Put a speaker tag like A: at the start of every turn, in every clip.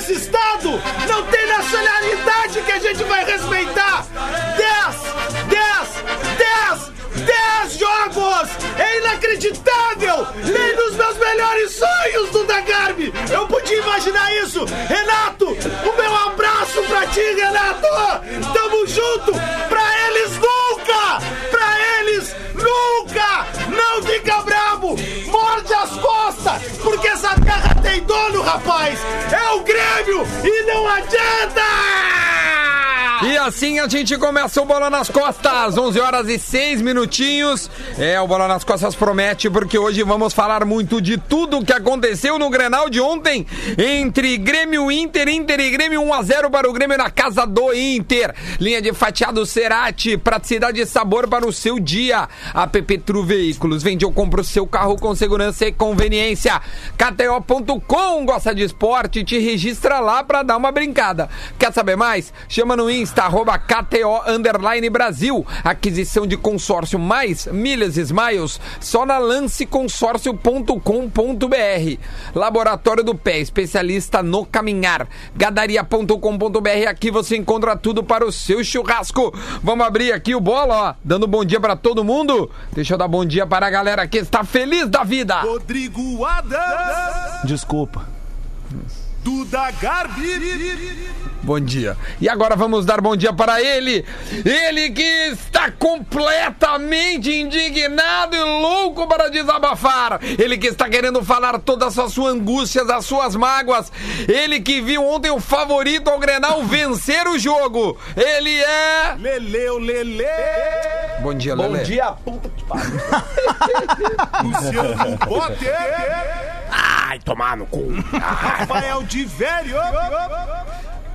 A: nosso estado. Não tem nacionalidade que a gente vai respeitar. 10, 10, 10, 10 jogos! É inacreditável! Nem nos meus melhores sonhos, Duda Garbi! Eu podia imaginar isso! Renato, o meu abraço pra ti, Renato! Tamo junto! Pra eles nunca! Pra nunca! Não fica bravo! Morde as costas! Porque essa terra tem dono, rapaz! É o Grêmio! E não adianta!
B: E assim a gente começa o Bola nas Costas, 11 horas e 6 minutinhos. É, o Bola nas Costas promete, porque hoje vamos falar muito de tudo o que aconteceu no Grenal de ontem entre Grêmio Inter, Inter e Grêmio 1 a 0 para o Grêmio na casa do Inter. Linha de fatiado Cerati, praticidade e sabor para o seu dia. A Tru Veículos, vende ou compra o seu carro com segurança e conveniência. KTO.com, gosta de esporte, te registra lá para dar uma brincada. Quer saber mais? Chama no Insta Insta, arroba KTO Underline Brasil. Aquisição de consórcio mais milhas e smiles só na lanceconsórcio.com.br. Laboratório do Pé, especialista no caminhar. Gadaria.com.br, aqui você encontra tudo para o seu churrasco. Vamos abrir aqui o bola, ó, dando bom dia para todo mundo. Deixa eu dar bom dia para a galera que está feliz da vida.
A: Rodrigo Adams!
C: Desculpa.
A: Duda Garbi!
B: Bom dia. E agora vamos dar bom dia para ele. Ele que está completamente indignado e louco para desabafar. Ele que está querendo falar todas as suas angústias, as suas mágoas. Ele que viu ontem o favorito ao Grenal vencer o jogo. Ele é.
A: Leleu Lele!
B: Bom dia,
C: Bom
B: Lele.
C: dia, puta que pariu.
A: Luciano Potter!
C: Ai, tomar no cu.
A: Rafael de Velho!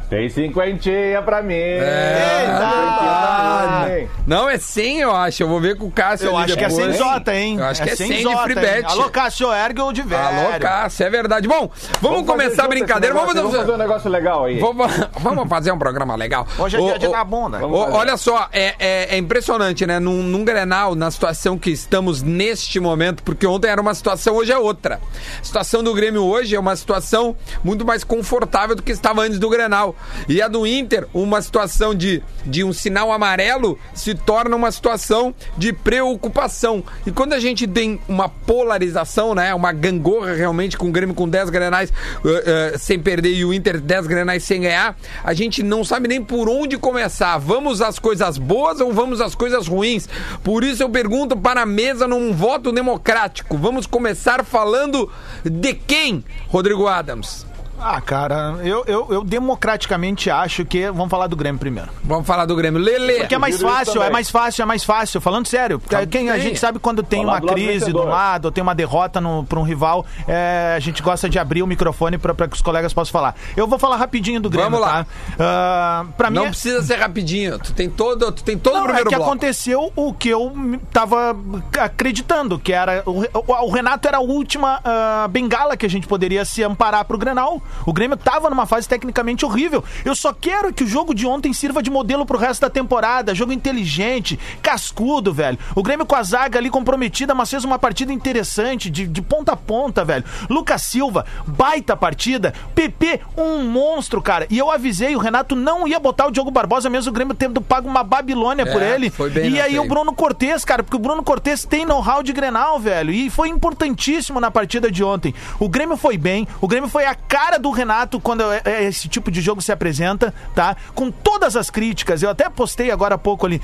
D: Tem cinquentinha pra mim.
B: É.
D: Pra mim.
B: Não, é 100, eu acho. Eu vou ver com o Cássio
C: Eu
B: ali
C: acho que é
B: depois.
C: sem Zota, hein?
B: Eu acho que é 100 de
C: Zota,
B: free bet.
C: Alô, Cássio Ergue ou de velho?
B: Alô, Cássio, é verdade. Bom, vamos,
D: Vamos
B: começar a brincadeira. Vamos,
D: Vamos fazer um negócio legal aí.
B: Vamos, vamos fazer um programa legal.
C: Hoje é dia de
B: ô,
C: dar bunda.
B: ô,
D: fazer.
B: olha só, é, é- é impressionante, né? Num, num Grenal, na situação que estamos neste momento, porque ontem era uma situação, hoje é outra. A situação do Grêmio hoje é uma situação muito mais confortável do que estava antes do Grenal. E a do Inter, uma situação de, de um sinal amarelo, se torna uma situação de preocupação. E quando a gente tem uma polarização, né? Uma gangorra realmente com o Grêmio com 10 grenais eh, eh, sem perder e o Inter 10 grenais sem ganhar, a gente não sabe nem por onde começar. Vamos às coisas boas ou vamos às coisas ruins? Por isso eu pergunto para a mesa num voto democrático. Vamos começar falando de quem, Rodrigo Adams?
C: Ah, cara, eu, eu, eu democraticamente acho que. Vamos falar do Grêmio primeiro.
B: Vamos falar do Grêmio. Lele.
C: Porque é mais fácil, é mais fácil, é mais fácil. Falando sério, porque quem, a gente sabe quando tem
D: Falar
C: uma
D: do
C: crise do
D: vencedor.
C: lado, ou tem uma derrota para um rival, é, a gente gosta de abrir o microfone para que os colegas possam falar. Eu vou falar rapidinho do Grêmio,
B: Vamos lá.
C: tá? Pra mim,
B: Não
C: é-
B: precisa ser rapidinho. Tu tem todo, tu tem todo o
C: Não, é
B: primeiro
C: que
B: bloco.
C: aconteceu o que eu tava acreditando, que era o, o- o Renato era a última ah, bengala que a gente poderia se amparar pro Grenal. O Grêmio tava numa fase tecnicamente horrível. Eu só quero que o jogo de ontem sirva de modelo pro resto da temporada. Jogo inteligente, cascudo, velho. O Grêmio com a zaga ali comprometida, mas fez uma partida interessante, de, de ponta a ponta, velho. Lucas Silva, baita partida. PP, um monstro, cara. E eu avisei, o Renato não ia botar o Diogo Barbosa, mesmo o Grêmio tendo pago uma Babilônia por
B: É,
C: ele.
B: foi bem
C: e
B: nessa
C: aí o Bruno Cortez, cara, porque o Bruno Cortez tem know-how de Grenal, velho. E foi importantíssimo na partida de ontem. O Grêmio foi bem, o Grêmio foi a cara do Renato quando é- é esse tipo de jogo se apresenta, tá? Com todas as críticas. Eu até postei agora há pouco ali.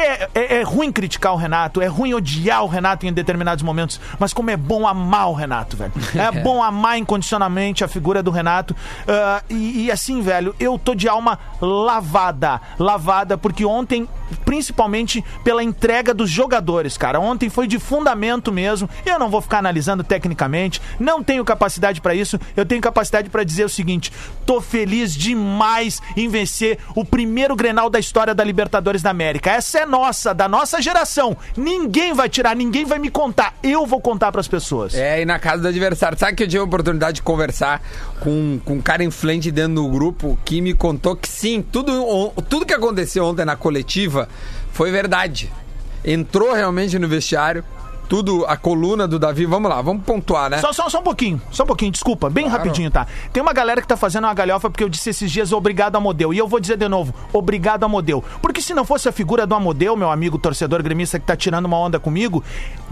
C: É, é- é ruim criticar o Renato, é ruim odiar o Renato em determinados momentos, mas como é bom amar o Renato, velho. É bom amar incondicionalmente a figura do Renato. Ah, e, e assim, velho, eu tô de alma lavada. Lavada, porque ontem, principalmente pela entrega dos jogadores, cara. Ontem foi de fundamento mesmo. Eu não vou ficar analisando tecnicamente, não tenho capacidade pra isso. Eu tenho capacidade pra dizer o seguinte: tô feliz demais em vencer o primeiro Grenal da história da Libertadores da América. Essa é nossa, da nossa geração. Ninguém vai tirar, ninguém vai me contar. Eu vou contar pras pessoas.
B: É, e na casa do adversário. Sabe que eu tive a oportunidade de conversar com, com um cara influente dentro do grupo que me contou que sim, tudo, tudo que aconteceu ontem na coletiva foi verdade. Entrou realmente no vestiário, tudo, a coluna do Davi. Vamos lá, vamos pontuar, né?
C: Só, só, só um pouquinho, só um pouquinho, desculpa, bem rapidinho, tá? Tem uma galera que tá fazendo uma galhofa porque eu disse esses dias obrigado Amodeu. E eu vou dizer de novo, obrigado Amodeu. Porque se não fosse a figura do Amodeu, meu amigo torcedor gremista que tá tirando uma onda comigo,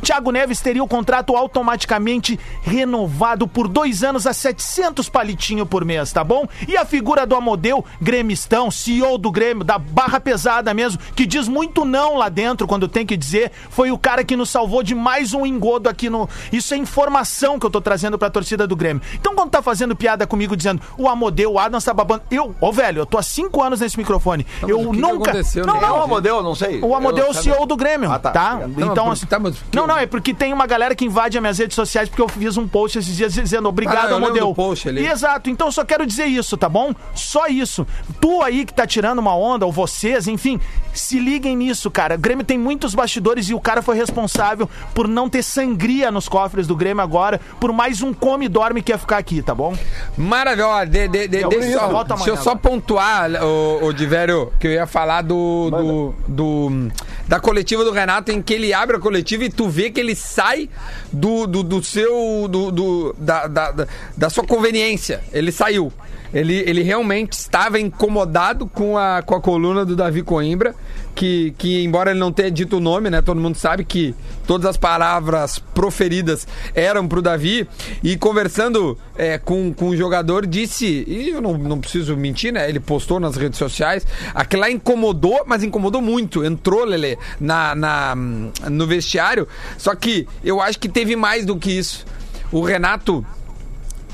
C: Thiago Neves teria o contrato automaticamente renovado por dois anos a 700 palitinho por mês, tá bom? E a figura do Amodeu, gremistão, CEO do Grêmio, da barra pesada mesmo, que diz muito não lá dentro quando tem que dizer, foi o cara que nos salvou de mais um engodo aqui no. Isso é informação que eu tô trazendo pra torcida do Grêmio. Então, quando tá fazendo piada comigo dizendo o Amodeu, o Adams tá babando. Eu, ô velho, eu tô há cinco anos nesse microfone.
B: mas
C: eu
B: o que que
C: nunca.
B: aconteceu,
C: não,
B: né?
C: não,
E: Não, o modelo, não sei.
C: o Amodeu é o CEO do Grêmio,
E: Ah,
C: tá?
E: tá.
C: Então, assim,
B: tá, mas que-
C: não, não, é porque tem uma galera que invade as minhas redes sociais porque eu fiz um post esses dias dizendo obrigado,
B: Ah, eu
C: Amodeu.
B: do post ali.
C: Exato, então eu só quero dizer isso, tá bom? Só isso. Tu aí que tá tirando uma onda, ou vocês, enfim, se liguem nisso, cara. O Grêmio tem muitos bastidores e o cara foi responsável por não ter sangria nos cofres do Grêmio agora, por mais um come e dorme que ia ficar aqui, tá bom?
B: Maravilha, de, de, de,
C: Eu
B: deixa,
C: isso,
B: só, deixa eu só pontuar, o, o Divério, que eu ia falar do, do, do- da coletiva do Renato, em que ele abre a coletiva e tu vê que ele sai do, do, do seu. Do, do- da, da, da, sua conveniência. Ele saiu. Ele, ele realmente estava incomodado com a, com a coluna do Davi Coimbra, que, que, embora ele não tenha dito o nome, né? Todo mundo sabe que todas as palavras proferidas eram pro Davi. E conversando é, com, com o jogador, disse, e eu não, não preciso mentir, né? Ele postou nas redes sociais, aquilo lá incomodou, mas incomodou muito. Entrou, Lele, na, na, no vestiário. Só que eu acho que teve mais do que isso. O Renato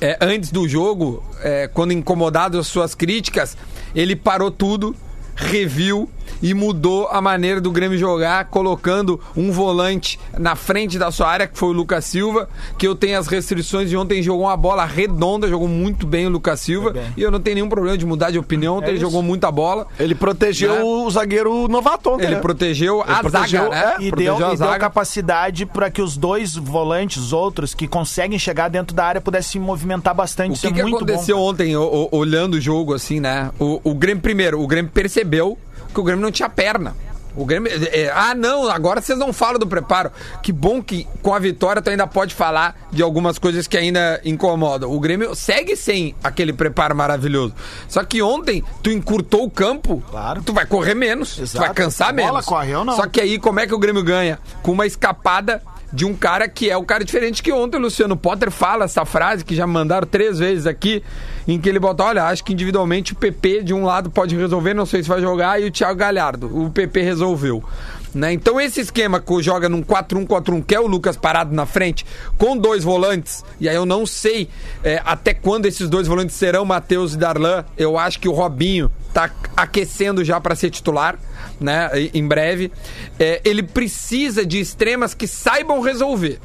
B: é, antes do jogo, é, quando incomodado as suas críticas, ele parou tudo, reviu e mudou a maneira do Grêmio jogar, colocando um volante na frente da sua área, que foi o Lucas Silva, que eu tenho as restrições de ontem jogou uma bola redonda, jogou muito bem o Lucas Silva, e eu não tenho nenhum problema de mudar de opinião, ontem ele
C: isso.
B: jogou muita bola.
E: Ele protegeu
B: Né?
E: o zagueiro novato ontem,
B: Ele
E: né?
B: protegeu a
E: protegeu,
B: zaga, né?
C: E
B: protegeu
C: deu,
B: a
C: e deu capacidade para que os dois volantes, os outros, que conseguem chegar dentro da área, pudessem se movimentar bastante.
B: O
C: Isso
B: que,
C: é
B: que
C: muito
B: aconteceu
C: bom.
B: ontem, o- o- olhando o jogo assim, né? O, o Grêmio, primeiro, o Grêmio percebeu que o Grêmio não tinha perna. O Grêmio. é, é, ah, não, agora vocês não falam do preparo. Que bom que com a vitória tu ainda pode falar de algumas coisas que ainda incomodam. O Grêmio segue sem aquele preparo maravilhoso. Só que ontem tu encurtou o campo,
C: Claro.
B: tu vai correr menos, tu
C: Exato.
B: vai cansar
C: A bola
B: menos.
C: corre, eu não.
B: Só que aí como é que o Grêmio ganha? Com uma escapada de um cara que é o cara diferente que ontem o Luciano Potter fala essa frase que já mandaram três vezes aqui, em que ele bota, olha, acho que individualmente o PP de um lado pode resolver, não sei se vai jogar, e o Thiago Galhardo, o PP resolveu. Né? Então esse esquema que joga num 4-1-4-1, que é o Lucas parado na frente, com dois volantes, e aí eu não sei é, até quando esses dois volantes serão Matheus e Darlan, eu acho que o Robinho tá aquecendo já para ser titular, né, em- breve. É, ele precisa de extremas que saibam resolver.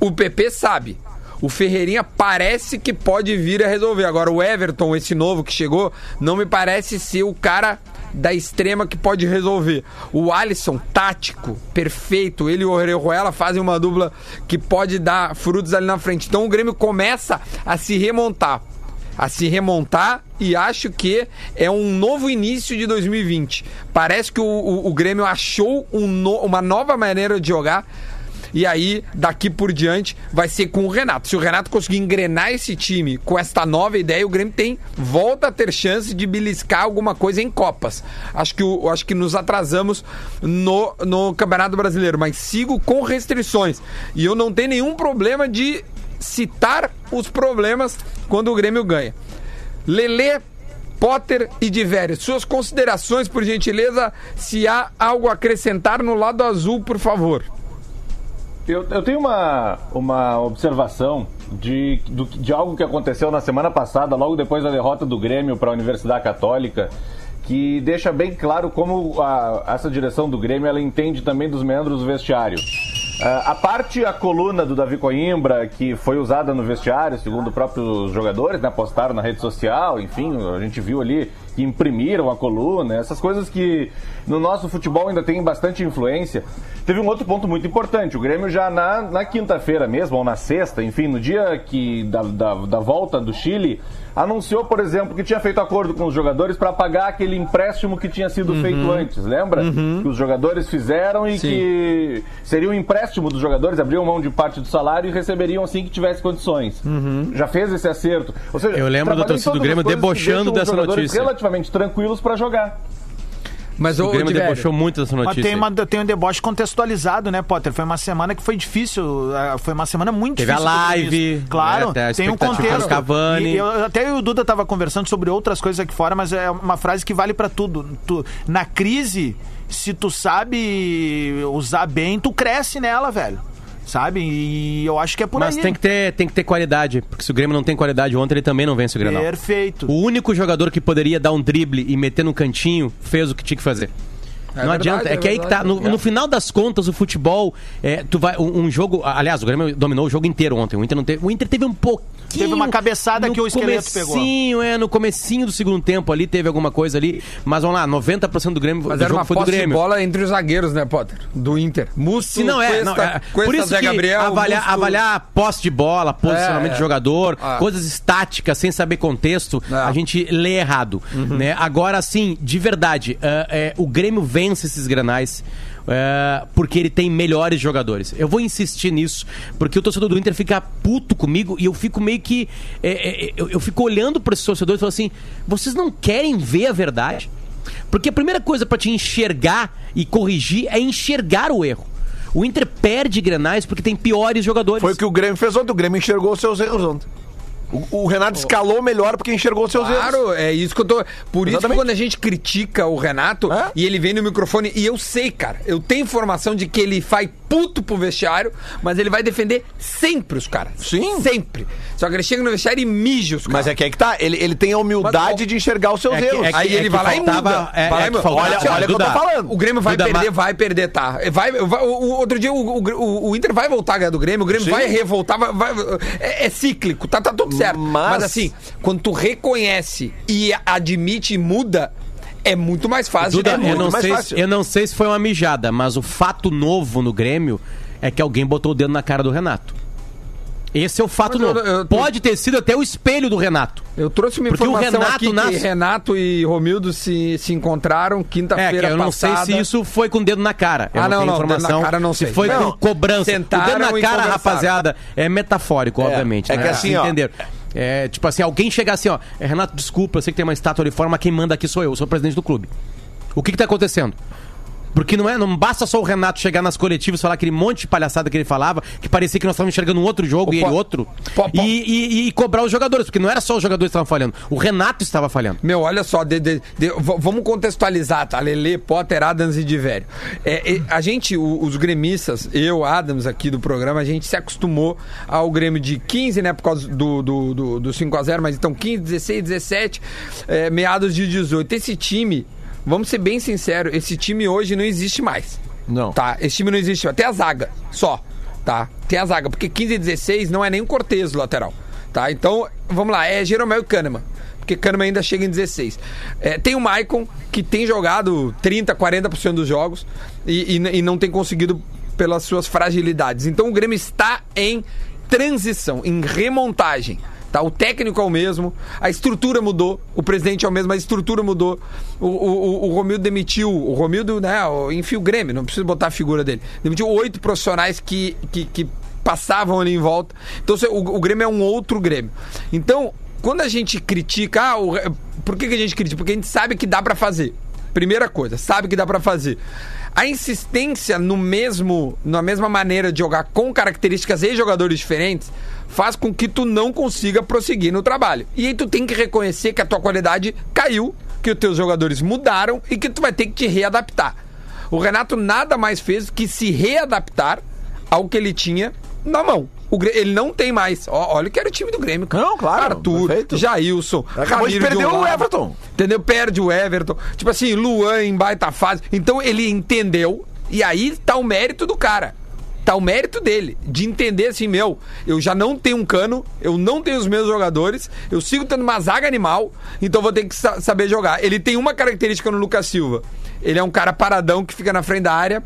B: O PP sabe. O Ferreirinha parece que pode vir a resolver. Agora, o Everton, esse novo que chegou, não me parece ser o cara da extrema que pode resolver. O Alisson, tático, perfeito. Ele e o Orejuela fazem uma dupla que pode dar frutos ali na frente. Então o Grêmio começa a se remontar. A se remontar e acho que é um novo início de 2020. Parece que o, o- o Grêmio achou um no- uma nova maneira de jogar. E aí, daqui por diante, vai ser com o Renato. Se o Renato conseguir engrenar esse time com esta nova ideia, o Grêmio tem volta a ter chance de beliscar alguma coisa em Copas. Acho que, acho que nos atrasamos no, no Campeonato Brasileiro, mas sigo com restrições. E eu não tenho nenhum problema de citar os problemas quando o Grêmio ganha. Lelê, Potter e Diveres, suas considerações, por gentileza, se há algo a acrescentar no lado azul, por favor.
D: Eu, eu tenho uma, uma observação de, do- de algo que aconteceu na semana passada, logo depois da derrota do Grêmio para a Universidade Católica, que deixa bem claro como a- essa direção do Grêmio ela entende também dos meandros do vestiário. Ah, a parte, a coluna do Davi Coimbra, que foi usada no vestiário, segundo os próprios jogadores, né, postaram na rede social, enfim, a gente viu ali que imprimiram a coluna, essas coisas que no nosso futebol ainda tem bastante influência. Teve um outro ponto muito importante, o Grêmio já na, na quinta-feira mesmo, ou na sexta, enfim, no dia que da, da, da volta do Chile, anunciou, por exemplo, que tinha feito acordo com os jogadores para pagar aquele empréstimo que tinha sido feito antes, lembra? Que os jogadores fizeram e
B: Sim.
D: que seria um empréstimo dos jogadores, abriam mão de parte do salário e receberiam assim que tivesse condições. Já fez esse acerto. Seja,
F: Eu lembro da torcida do Grêmio debochando dessa
D: jogadores
F: notícia.
D: relativamente tranquilos para jogar.
B: Mas
F: O
B: ô,
F: Grêmio
B: Diverio,
F: debochou muito dessa
C: Mas
F: notícia.
C: tem, uma, tem um deboche contextualizado, né, Potter? Foi uma semana que foi difícil. eh, Foi uma semana muito
F: Teve a
C: difícil. do
F: live,
C: Grêmio. Claro,
F: né, a
C: tem um contexto.
F: do Cavani.
C: E eu- até eu e o Duda tava conversando sobre outras coisas aqui fora, mas é uma frase que vale pra tudo. Tu- na crise, se tu sabe usar bem, tu cresce nela, velho. Sabe? E eu acho que é por
F: Mas
C: aí.
F: tem que, ter, tem que ter qualidade, porque se o Grêmio não tem qualidade ontem, ele também não vence o Grenal.
C: Perfeito.
F: O único jogador que poderia dar um drible e meter no cantinho fez o que tinha que fazer. Não
B: verdade,
F: adianta, é,
B: é
F: que aí que tá. No, no final das contas, o futebol, é, tu vai. Um, um jogo. Aliás, o Grêmio dominou o jogo inteiro ontem. O Inter não teve. O Inter teve um pouquinho.
C: Teve uma cabeçada que o esqueleto pegou.
F: é, no comecinho do segundo tempo ali teve alguma coisa ali. Mas vamos lá, 90% do Grêmio
B: Mas
F: do
B: era
F: jogo
B: uma
F: foi do
B: posse de
F: Grêmio.
B: bola entre os zagueiros, né, Potter? Do Inter. Musto,
F: Se não é,
B: Cuesta,
F: não, é
B: Cuesta,
F: por isso
B: Zé
F: que
B: Gabriel,
F: avaliar,
B: Musto-
F: avaliar posse de bola, posicionamento
B: É,
F: de jogador,
B: Ah.
F: coisas estáticas, sem saber contexto,
B: É.
F: a gente lê errado, né? Agora, sim, de verdade, é, é, o Grêmio vence esses granais. é, porque ele tem melhores jogadores. Eu vou insistir nisso, porque o torcedor do Inter fica puto comigo e eu fico meio que. é, é, eu, eu fico olhando para esses torcedores e falo assim: vocês não querem ver a verdade? Porque a primeira coisa pra te enxergar e corrigir é enxergar o erro. O Inter perde grenais porque tem piores jogadores.
E: Foi o que o Grêmio fez ontem. O Grêmio enxergou os seus erros ontem. O, o Renato escalou melhor porque enxergou seus erros.
B: Claro, é isso que eu tô. Por isso que
E: Exatamente.
B: quando a gente critica o Renato
E: É?
B: e ele vem no microfone, e eu sei, cara, eu tenho informação de que ele faz puto pro vestiário, mas ele vai defender sempre os caras.
E: Sim.
B: Sempre. Só que ele chega no vestiário e mija os caras.
E: Mas é que aí que tá. Ele, ele tem a humildade
B: Mas,
E: de enxergar os seus
F: É que-
E: erros.
F: é que-
B: Aí ele vai lá e muda.
F: é-
B: Vai
F: é que
B: muda.
F: faltava-
E: Olha, olha o que eu tô falando.
B: O Grêmio vai
F: Duda,
B: perder, vai perder, tá? Vai, vai- o, o outro dia o, o- o Inter vai voltar a ganhar do Grêmio, o Grêmio
E: Sim.
B: vai revoltar, vai, vai- é, é cíclico, tá, tá tudo certo.
E: Mas-
B: Mas... assim, quando tu reconhece e admite e muda, é muito mais fácil.
F: Duda,
B: é
F: eu
B: muito
F: não,
E: mais
F: sei,
E: fácil.
F: se- eu não sei se foi uma mijada, mas o fato novo no Grêmio é que alguém botou o dedo na cara do Renato. Esse é o fato
B: Mas eu-
F: novo.
B: eu-
F: Pode ter sido até o espelho do Renato.
B: Eu trouxe uma
F: Porque o
B: informação
F: Renato
B: aqui
F: nas-
B: que Renato e Romildo se, se encontraram
F: É, que
B: quinta-feira
F: eu não
B: passada.
F: sei se isso foi com o dedo na cara. Eu
B: Ah,
F: não,
B: não,
F: tenho
B: não, dedo na
F: informação
B: cara eu não sei.
F: se foi
B: Não.
F: com cobrança.
B: Sentaram
F: o dedo na cara, rapaziada, é metafórico, obviamente.
E: é que assim, ó,
F: Entenderam? É, tipo assim, alguém chegar assim, ó, "É, Renato, desculpa, eu sei que tem uma estátua ali fora, mas quem manda aqui sou eu, eu sou o presidente do clube. O que que tá acontecendo? Porque não é, não basta só o Renato chegar nas coletivas e falar aquele monte de palhaçada que ele falava, que parecia que nós estávamos enxergando um outro jogo
B: O
F: e ele outro, E, e- e cobrar os jogadores, porque não era só os jogadores que estavam falhando, o Renato estava falhando.
B: Meu, olha só, de- de- de- vamos contextualizar, tá? Lele, Potter, Adams e Divério. É, é, a gente, o- os gremistas, eu, Adams aqui do programa, a gente se acostumou ao Grêmio de 15, né? Por causa do, do, do, do 5x0, mas então 15, 16, 17, é, meados de 18. Esse time, vamos ser bem sinceros, esse time hoje não existe mais.
E: Não.
B: Tá, esse time não existe, até a zaga, só, tá? Tem a zaga, porque 15 e 16 não é nem o Cortez lateral, tá? Então, vamos lá, é Jeromel e Kahneman, porque Kahneman ainda chega em 16. É, tem o Maicon, que tem jogado 30, 40% dos jogos e, e- e não tem conseguido pelas suas fragilidades. Então, o Grêmio está em transição, em remontagem. Tá, o técnico é o mesmo, a estrutura mudou, o presidente é o mesmo, a estrutura mudou. O, o, o- Romildo demitiu, o Romildo, né, enfim, o Grêmio, não preciso botar a figura dele. Demitiu oito profissionais que, que, que passavam ali em volta. Então o, o Grêmio é um outro Grêmio. Então, quando a gente critica, ah, o, por que, que a gente critica? Porque a gente sabe que dá pra fazer. Primeira coisa, sabe que dá pra fazer. A insistência no mesmo, na mesma maneira de jogar com características e jogadores diferentes faz com que tu não consiga prosseguir no trabalho. E aí tu tem que reconhecer que a tua qualidade caiu, que os teus jogadores mudaram e que tu vai ter que te readaptar. O Renato nada mais fez que se readaptar ao que ele tinha na mão. O Grê- ele não tem mais. Ó, olha que era o time do Grêmio. cara.
E: Não, claro,
B: Arthur,
E: perfeito.
B: Jailson.
E: Acabou de perder
B: um
E: o. Everton.
B: Entendeu? Perde o Everton. Tipo assim, Luan em baita fase. Então ele entendeu. E aí tá o mérito do cara. Tá o mérito dele. De entender assim, meu, eu já não tenho um cano, eu não tenho os meus jogadores, eu sigo tendo uma zaga animal, então vou ter que sa- saber jogar. Ele tem uma característica no Lucas Silva. Ele é um cara paradão que fica na frente da área,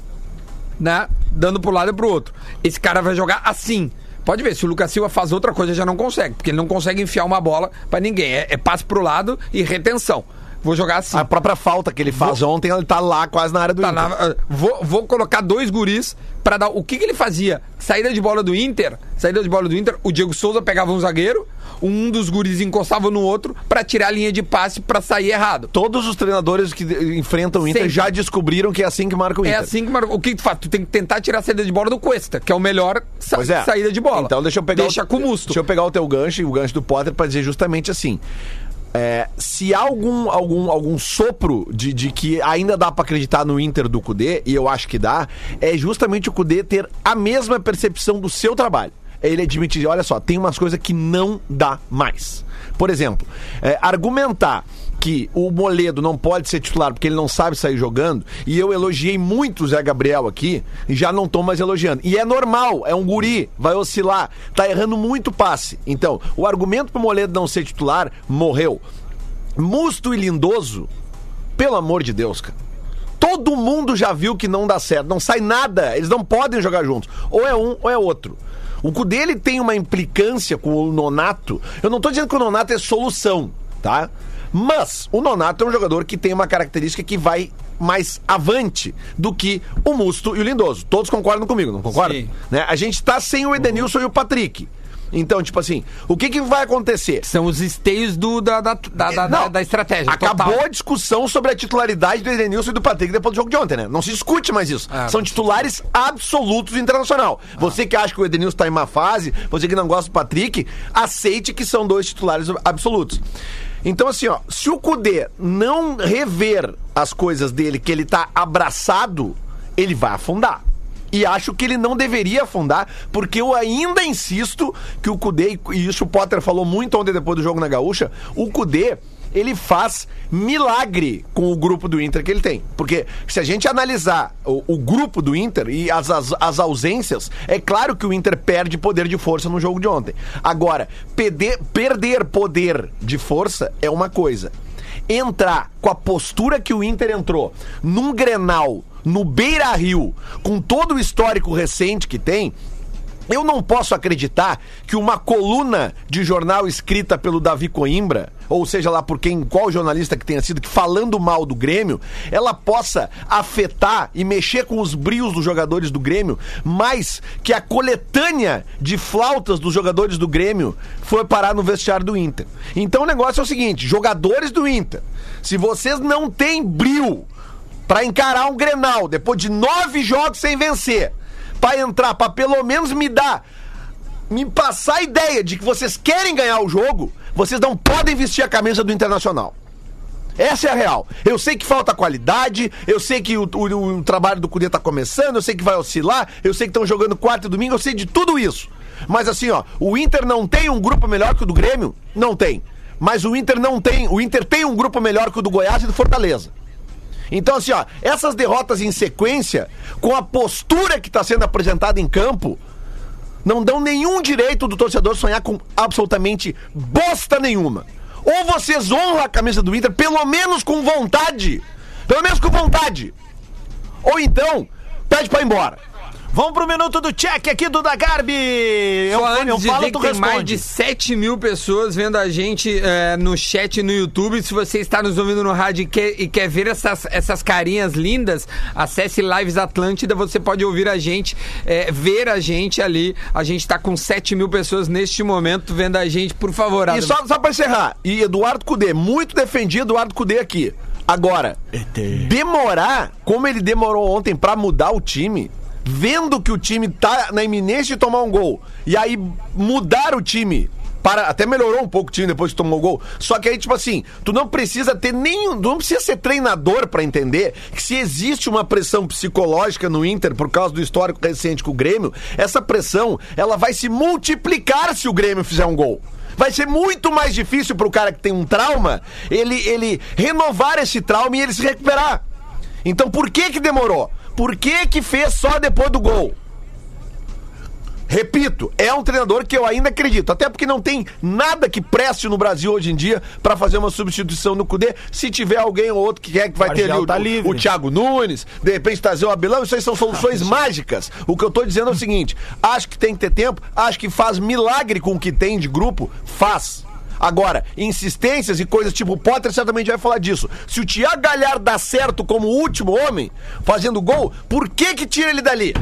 B: né? Dando pro lado e pro outro. Esse cara vai jogar assim. Pode ver, se o Lucas Silva faz outra coisa, já não consegue, porque ele não consegue enfiar uma bola pra ninguém. É, é passe pro lado e retenção. Vou jogar assim.
E: A própria falta que ele faz ontem, ele tá lá quase na área do
B: Tá
E: Inter.
B: na- ah, vou, vou colocar dois guris pra dar. O que, que ele fazia? Saída de bola do Inter, saída de bola do Inter, o Diego Souza pegava um zagueiro, um dos guris encostava no outro pra tirar a linha de passe pra sair errado.
E: Todos os treinadores que enfrentam o Inter
B: Sempre.
E: já descobriram que é assim que marca o
B: É
E: Inter.
B: assim que marca. O que tu faz? Tu tem que tentar tirar a saída de bola do Cuesta, que é o melhor sa-
E: é.
B: saída de bola.
E: Então deixa eu pegar
B: Deixa
E: o,
B: com o Musto.
E: Deixa eu pegar o teu gancho e o gancho do Potter pra dizer justamente assim. É, se há algum, algum, algum sopro de, de que ainda dá pra acreditar no Inter do Cudê, e eu acho que dá, é justamente o Cudê ter a mesma percepção do seu trabalho. É Ele admitir, olha só, tem umas coisas que não dá mais. Por exemplo, é, argumentar que o Moledo não pode ser titular porque ele não sabe sair jogando, e eu elogiei muito o Zé Gabriel aqui, e já não tô mais elogiando. E é normal, é um guri, vai oscilar, tá errando muito passe. Então, o argumento pro Moledo não ser titular morreu. Musto e Lindoso, pelo amor de Deus, cara. Todo mundo já viu que não dá certo, não sai nada, eles não podem jogar juntos. Ou é um ou é outro. O cu dele tem uma implicância com o Nonato. Eu não tô dizendo que o Nonato é solução, tá? Mas o Nonato é um jogador que tem uma característica que vai mais avante do que o Musto e o Lindoso. Todos concordam comigo, não concordam? Né? A gente tá sem o Edenilson e o Patrick. Então, tipo assim, o que, que vai acontecer?
B: São os esteios do, da, da, da, da,
E: Não,
B: da estratégia.
E: Acabou
B: total.
E: a discussão sobre a titularidade do Edenilson e do Patrick depois do jogo de ontem, né? Não se discute mais isso.
B: Ah,
E: São titulares absolutos do Internacional. Você que acha que o Edenilson tá em má fase, você que não gosta do Patrick, aceite que são dois titulares absolutos. Então, assim, ó, se o Cudê não rever as coisas dele, que ele tá abraçado, ele vai afundar. E acho que ele não deveria afundar, porque eu ainda insisto que o Cudê, e isso o Potter falou muito ontem depois do jogo na Gaúcha, o Cudê, ele faz milagre com o grupo do Inter que ele tem. Porque se a gente analisar o, o grupo do Inter e as, as, as ausências, é claro que o Inter perde poder de força no jogo de ontem. Agora, perder, perder poder de força é uma coisa entrar com a postura que o Inter entrou num Grenal, no Beira Rio, com todo o histórico recente que tem, eu não posso acreditar que uma coluna de jornal escrita pelo Davi Coimbra, ou seja lá por quem, qual jornalista que tenha sido, que falando mal do Grêmio, ela possa afetar e mexer com os brios dos jogadores do Grêmio, mais que a coletânea de flautas dos jogadores do Grêmio foi parar no vestiário do Inter. Então o negócio é o seguinte: jogadores do Inter, se vocês não têm brio para encarar um Grenal depois de nove jogos sem vencer, para entrar, para pelo menos me dar, me passar a ideia de que vocês querem ganhar o jogo, vocês não podem vestir a camisa do Internacional. Essa é a real. Eu sei que falta qualidade, eu sei que o, o- o trabalho do Cudê tá começando, eu sei que vai oscilar, eu sei que estão jogando quarta e domingo, eu sei de tudo isso. Mas assim, ó, o Inter não tem um grupo melhor que o do Grêmio? Não tem. Mas o Inter não tem. O Inter tem um grupo melhor que o do Goiás e do Fortaleza. Então, assim, ó, essas derrotas em sequência, com a postura que está sendo apresentada em campo, não dão nenhum direito do torcedor sonhar com absolutamente bosta nenhuma. Ou vocês honram a camisa do Inter, pelo menos com vontade. Pelo menos com vontade. Ou então, pede pra ir embora.
C: Vamos pro minuto do check aqui do Dagarbi. Eu,
B: Só
C: eu falo,
B: dizer
C: tu
B: que tem mais
C: responde.
B: de 7 mil pessoas vendo a gente é, no chat no YouTube. Se você está nos ouvindo no rádio e quer, e quer ver essas, essas carinhas lindas, acesse Lives Atlântida. Você pode ouvir a gente, é, ver a gente ali. A gente está com 7 mil pessoas neste momento vendo a gente. Por favor,
E: E
B: Adam.
E: só, só pra encerrar, e Eduardo Cudê, muito defendi Eduardo Cudê aqui. Agora, demorar, como ele demorou ontem pra mudar o time, vendo que o time tá na iminência de tomar um gol, e aí mudar o time. Para, até melhorou um pouco o time depois que tomou o gol. Só que aí, tipo assim, tu não precisa ter nenhum. Tu não precisa ser treinador pra entender que se existe uma pressão psicológica no Inter por causa do histórico recente com o Grêmio, essa pressão ela vai se multiplicar se o Grêmio fizer um gol vai ser muito mais difícil pro cara que tem um trauma ele, ele renovar esse trauma e ele se recuperar. Então por que que demorou? Por que que fez só depois do gol? Repito, é um treinador que eu ainda acredito, até porque não tem nada que preste no Brasil hoje em dia pra fazer uma substituição no Cudê. Se tiver alguém ou outro que quer que vai ter ali o,
C: tá
E: o- o Thiago Nunes, de repente trazer o Abelão, isso aí são soluções mágicas. O que eu tô dizendo é o seguinte: acho que tem que ter tempo, acho que faz milagre com o que tem de grupo, faz. Agora, insistências e coisas tipo, o Potter certamente vai falar disso. Se o Thiago Galhardo dá certo como último homem, fazendo gol, por que que tira ele dali?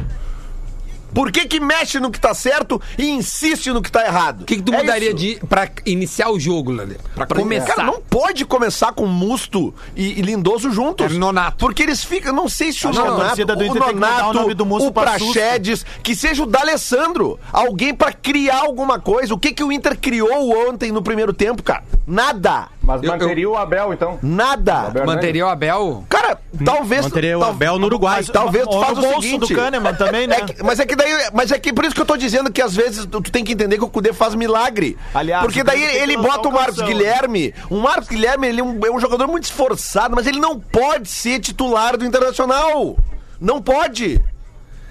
E: Por que que mexe no que tá certo e insiste no que tá errado?
B: O que, que tu
E: É
B: mudaria
E: isso.
B: de pra iniciar o jogo, Lelê? Pra começar.
E: Cara, não pode começar com Musto e, e Lindoso juntos.
B: Era Nonato.
E: Porque eles ficam, não sei se o
C: a
E: Nonato, o Nonato,
C: o nome do Musto
E: o
C: pra Susto.
E: Praxedes, que seja o D'Alessandro. Alguém pra criar alguma coisa. O que que o Inter criou ontem no primeiro tempo, cara? Nada.
D: Mas
B: Eu-
D: manteria o Abel, então.
E: Nada.
D: Abel
B: Manteria o Abel?
E: Cara, talvez...
F: Manteria o
E: tal-
F: Abel no Uruguai.
C: Mas-
E: Talvez tu faça o
C: bolso
E: seguinte...
C: do Kahneman também, né?
E: É que- mas é que daí, mas é que por isso que eu tô dizendo que às vezes tu, tu tem que entender que o Cudê faz milagre.
C: Aliás,
E: Porque
C: o
E: daí ele bota o Marcos
C: calção,
E: Guilherme. O Marcos Guilherme ele é, um, é um jogador muito esforçado, mas ele não pode ser titular do Internacional. Não pode.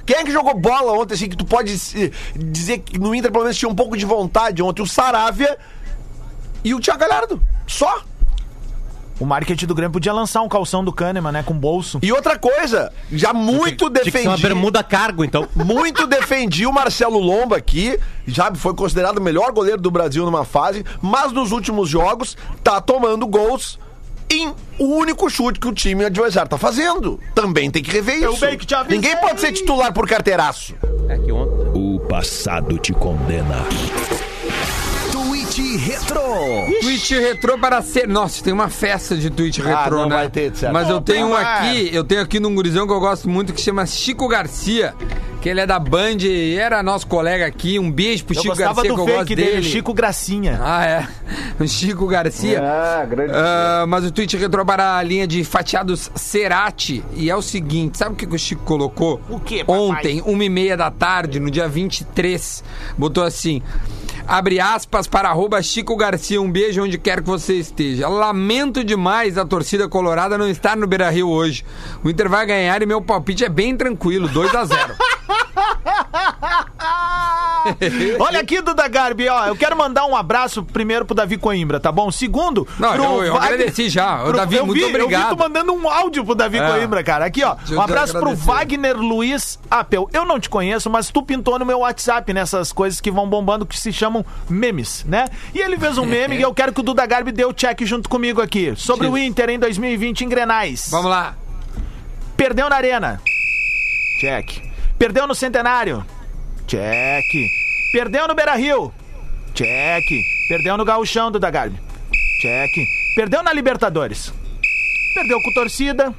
E: Quem é que jogou bola ontem, assim, que tu pode eh, dizer que no Inter pelo menos tinha um pouco de vontade ontem? O Saravia e o Thiago Galhardo. Só.
C: O marketing do Grêmio podia lançar um calção do Kahneman, né? Com bolso.
E: E outra coisa, já muito
F: Tinha que ser uma
E: defendi.
F: bermuda cargo, então.
E: Muito defendi o Marcelo Lomba aqui, já foi considerado o melhor goleiro do Brasil numa fase, mas nos últimos jogos tá tomando gols em o único chute que o time adversário tá fazendo. Também tem que rever
C: Eu
E: isso.
C: bem que te avisei.
E: Ninguém pode ser titular por carteiraço.
F: É que ontem.
G: O passado te condena. Tweet Retro.
B: Twitch retrô para ser. Nossa, tem uma festa de Twitch retrô,
E: Ah, não
B: né?
E: vai ter, de certo.
B: Mas eu tenho um aqui, eu tenho aqui num gurizão que eu gosto muito que chama Chico Garcia, que ele é da Band, e era nosso colega aqui. Um beijo pro
C: Eu
B: Chico Garcia,
C: do
B: que eu gosto
C: dele,
B: dele.
C: Chico Gracinha.
B: Ah, é. O Chico Garcia.
D: Ah, grande.
B: Ah, mas o tweet retrô para a linha de fatiados Cerati. E é o seguinte: sabe o que que o Chico colocou?
C: O quê, papai?
B: Ontem, uma e meia da tarde, no dia 23, botou assim. Abre aspas para arroba Chico Garcia. Um beijo onde quer que você esteja. Lamento demais a torcida colorada não estar no Beira Rio hoje. O Inter vai ganhar e meu palpite é bem tranquilo: 2 a 0
C: Olha aqui, Duda Garbi, ó, eu quero mandar um abraço primeiro pro Davi Coimbra, tá bom? Segundo,
B: Não,
C: pro
B: eu- eu agradeci já. Ô, Davi,
C: eu
B: muito
C: vi, Eu
B: obrigado.
C: vi tu mandando um áudio pro Davi
B: É.
C: Coimbra, cara. Aqui, ó,
B: eu
C: um abraço pro. Wagner Luiz Apel. Eu não te conheço, mas tu pintou no meu WhatsApp nessas coisas que vão bombando que se chamam memes, né? E ele fez um meme e eu quero que o Duda Garbi dê o check junto comigo aqui. Sobre o Inter em 2020 em Grenais.
B: Vamos lá.
C: Perdeu na Arena. Check. Perdeu no Centenário. Check. Perdeu no Beira Rio. Check. Perdeu no Gauchão do Dagarbi. Check. Perdeu na Libertadores. Perdeu com torcida.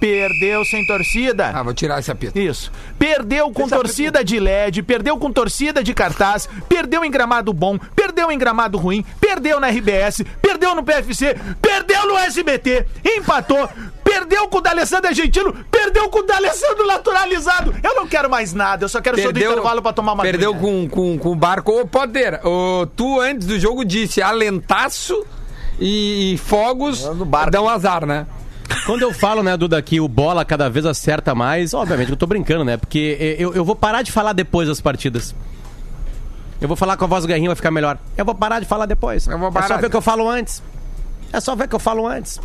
C: Perdeu sem torcida.
B: Ah, vou tirar esse apito.
C: Isso. Perdeu com torcida de LED, perdeu com torcida de cartaz, perdeu em gramado bom, perdeu em gramado ruim, perdeu na RBS, perdeu no PFC, perdeu no SBT, empatou, perdeu com o D'Alessandro Argentino, perdeu com o D'Alessandro naturalizado. Eu não quero mais nada, eu só quero show do intervalo pra tomar uma
B: Perdeu
C: aguinha.
B: com, com, com o barco. Ô, Poder, ô, tu antes do jogo disse alentaço e, e fogos dão azar, né?
F: Quando eu falo, né, Duda, que o bola cada vez acerta mais, obviamente eu tô brincando, né? Porque eu, eu vou parar de falar depois das partidas. Eu vou falar com a voz do Guerrinho, vai ficar melhor. Eu vou parar de falar depois.
B: Eu vou
F: É
B: parar
F: só ver o que eu falo antes. É só ver que eu falo antes.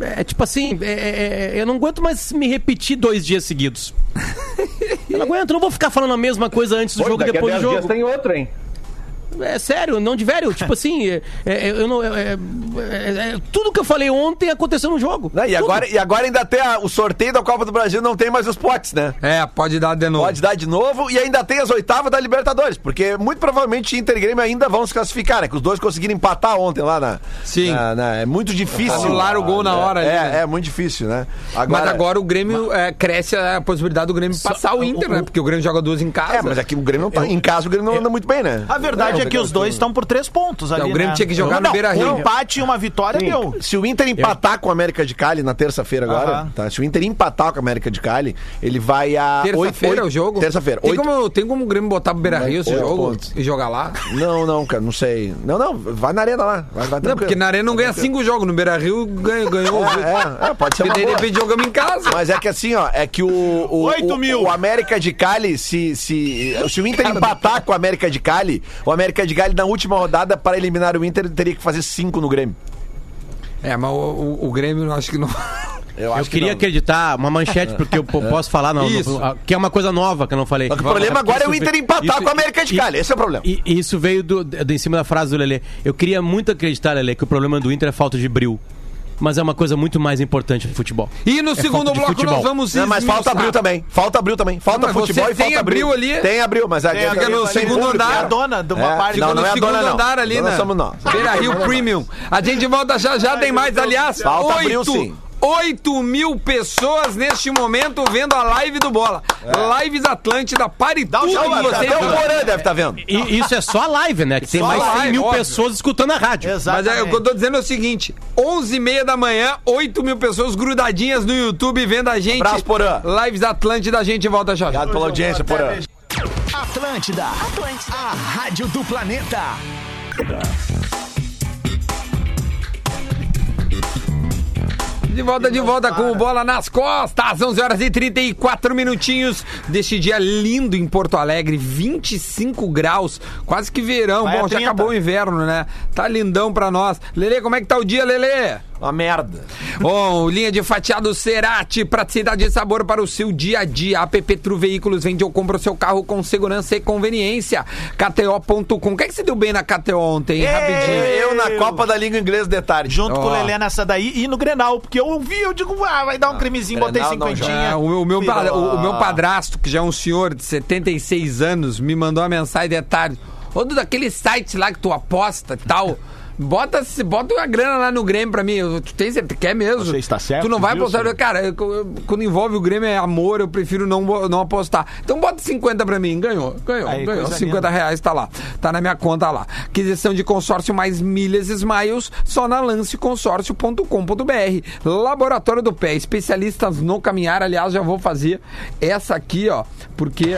F: É tipo assim, é- é- é- eu não aguento mais me repetir dois dias seguidos. Eu não aguento, não vou ficar falando a mesma coisa antes do
D: Pô,
F: jogo e depois do
D: 10 dias
F: jogo.
D: tem outro, hein?
F: É sério, não de velho. Tipo assim, é- é- eu não. é- é- é- tudo que eu falei ontem aconteceu no jogo.
E: Né? E,
F: Tudo.
E: agora, e agora ainda tem a- o sorteio da Copa do Brasil, não tem mais os potes, né?
B: É, pode dar de novo.
E: Pode dar de novo e ainda tem as oitavas da Libertadores, porque muito provavelmente Inter e Grêmio ainda vão se classificar, né? Que os dois conseguiram empatar ontem lá na.
B: Sim.
E: na- na- é muito difícil.
B: Anularam o gol na hora ali,
E: É,
B: né?
E: é, muito difícil, né?
B: Mas agora o Grêmio é, cresce a possibilidade do Grêmio passar o Inter, né? Porque o Grêmio joga duas em casa.
E: É, mas aqui o Grêmio não tá. Em casa o Grêmio não anda muito bem, né?
C: A verdade é que os dois estão por três pontos ali,
B: o Grêmio
C: né?
B: tinha que jogar no
C: Não,
B: Beira-Rio.
C: Um empate e uma vitória deu.
E: Se o Inter empatar com o América de Cali na terça-feira agora,
C: Aham.
E: tá? Se o Inter empatar com o América de Cali, ele vai a.
B: Terça-feira é o jogo?
E: Terça-feira.
B: Tem, como, tem como o Grêmio botar pro Beira Rio esse jogo
E: pontos.
B: e jogar lá?
E: Não, não, cara, não sei. Não, não, vai na arena lá. Vai, vai
B: Não, porque na Arena não ganha cinco jogos. No Beira Rio ganha, ganhou.
E: É, é, é, pode ser uma
B: de repente jogamos em casa.
E: Mas é que assim, ó, é que o, o,
C: mil.
E: o América de Cali, se, se, se o Inter empatar com o América de Cali, o América de Cali na última rodada, para eliminar o Inter, teria que fazer cinco no Grêmio.
B: É, mas o, o- o Grêmio eu acho que não.
E: Eu,
F: Eu,
E: que
F: queria
E: não.
F: acreditar, uma manchete, porque eu po- posso falar, não,
B: Isso.
F: não, que é uma coisa nova que eu não falei.
E: Que o problema agora é o Inter empatar
F: isso-
E: com a América de Cali. Esse é o problema.
F: E e isso veio do, de, em cima da frase do Lelê. Eu queria muito acreditar, Lelê, que o problema do Inter é falta de bril. Mas é uma coisa muito mais importante no futebol.
B: E no segundo
F: falta de
B: bloco
F: futebol.
B: nós vamos
E: Não, mas falta abril também. Falta abril também. Falta
B: Não,
E: futebol
B: você
E: e falta
B: tem abril ali?
E: Tem abril, mas
C: Tem
E: aqui
C: abril
B: no
C: ali,
B: segundo andar.
C: É a dona de uma
E: É,
C: parte.
E: não, não
B: no
E: é a
B: segundo
E: dona, não.
B: andar ali,
E: Dona
B: né?
E: somos nós.
B: Beira Rio Premium. A gente volta já já, tem mais. Aliás,
E: Falta abril,
B: oito,
E: sim.
B: 8 mil pessoas neste momento vendo a live do Bola. Lives Atlântida, pare tudo
E: Não,
B: que você
E: até o Porã deve estar vendo.
F: E isso é só a live, né? Que tem
B: Só
F: mais
B: a
F: 100
B: live,
F: mil
B: óbvio.
F: pessoas escutando a rádio.
B: Mas
C: Exatamente.
B: é, o que eu tô dizendo é o seguinte: 11h30 da manhã, 8 mil pessoas grudadinhas no YouTube vendo a gente.
E: Abraço, Porã.
B: Lives Atlântida, a gente volta já. já.
E: Obrigado pela audiência, Porã.
H: Atlântida. Atlântida. A rádio do planeta.
B: De volta, de volta com o Bola nas costas, 11 horas e 34 minutinhos deste dia lindo em Porto Alegre, 25 graus, quase que verão.
C: Vai
B: Bom, já
C: 30.
B: acabou o inverno, né? Tá lindão pra nós. Lele, como é que tá o dia, Lele?
E: Uma merda.
B: Bom, linha de fatiado Cerati, praticidade e sabor para o seu dia a dia. APP Tru Veículos vende ou compra o seu carro com segurança e conveniência. KTO.com. O que é que você deu bem na KTO ontem, hein? Rapidinho.
E: Eu na Copa da Língua Inglesa de tarde.
C: Junto com o
B: Ó.
C: Lelé nessa daí e no Grenal, porque eu ouvi, eu digo, ah, vai dar um cremezinho, botei
E: Grenal não
C: cinquentinha.
B: É, o, o meu,
C: Virou.
B: pa- o, o meu padrasto, que já é um senhor de 76 anos, me mandou uma mensagem de tarde. Ô, do daquele site lá que tu aposta e tal. Bota, bota uma grana lá no Grêmio pra mim. Tu tem certeza? Quer mesmo?
C: Você está certo
B: Tu não vai apostar. Cara, eu- eu- quando envolve o Grêmio é amor, eu prefiro não, não apostar. Então bota 50 pra mim. Ganhou, ganhou,
C: Aí,
B: ganhou.
C: coisa
B: 50 reais tá lá. Tá na minha conta lá. Aquisição de consórcio mais milhas Smiles só na lanceconsórcio.com.br. Laboratório do Pé, especialistas no caminhar. Aliás, já vou fazer essa aqui, ó, porque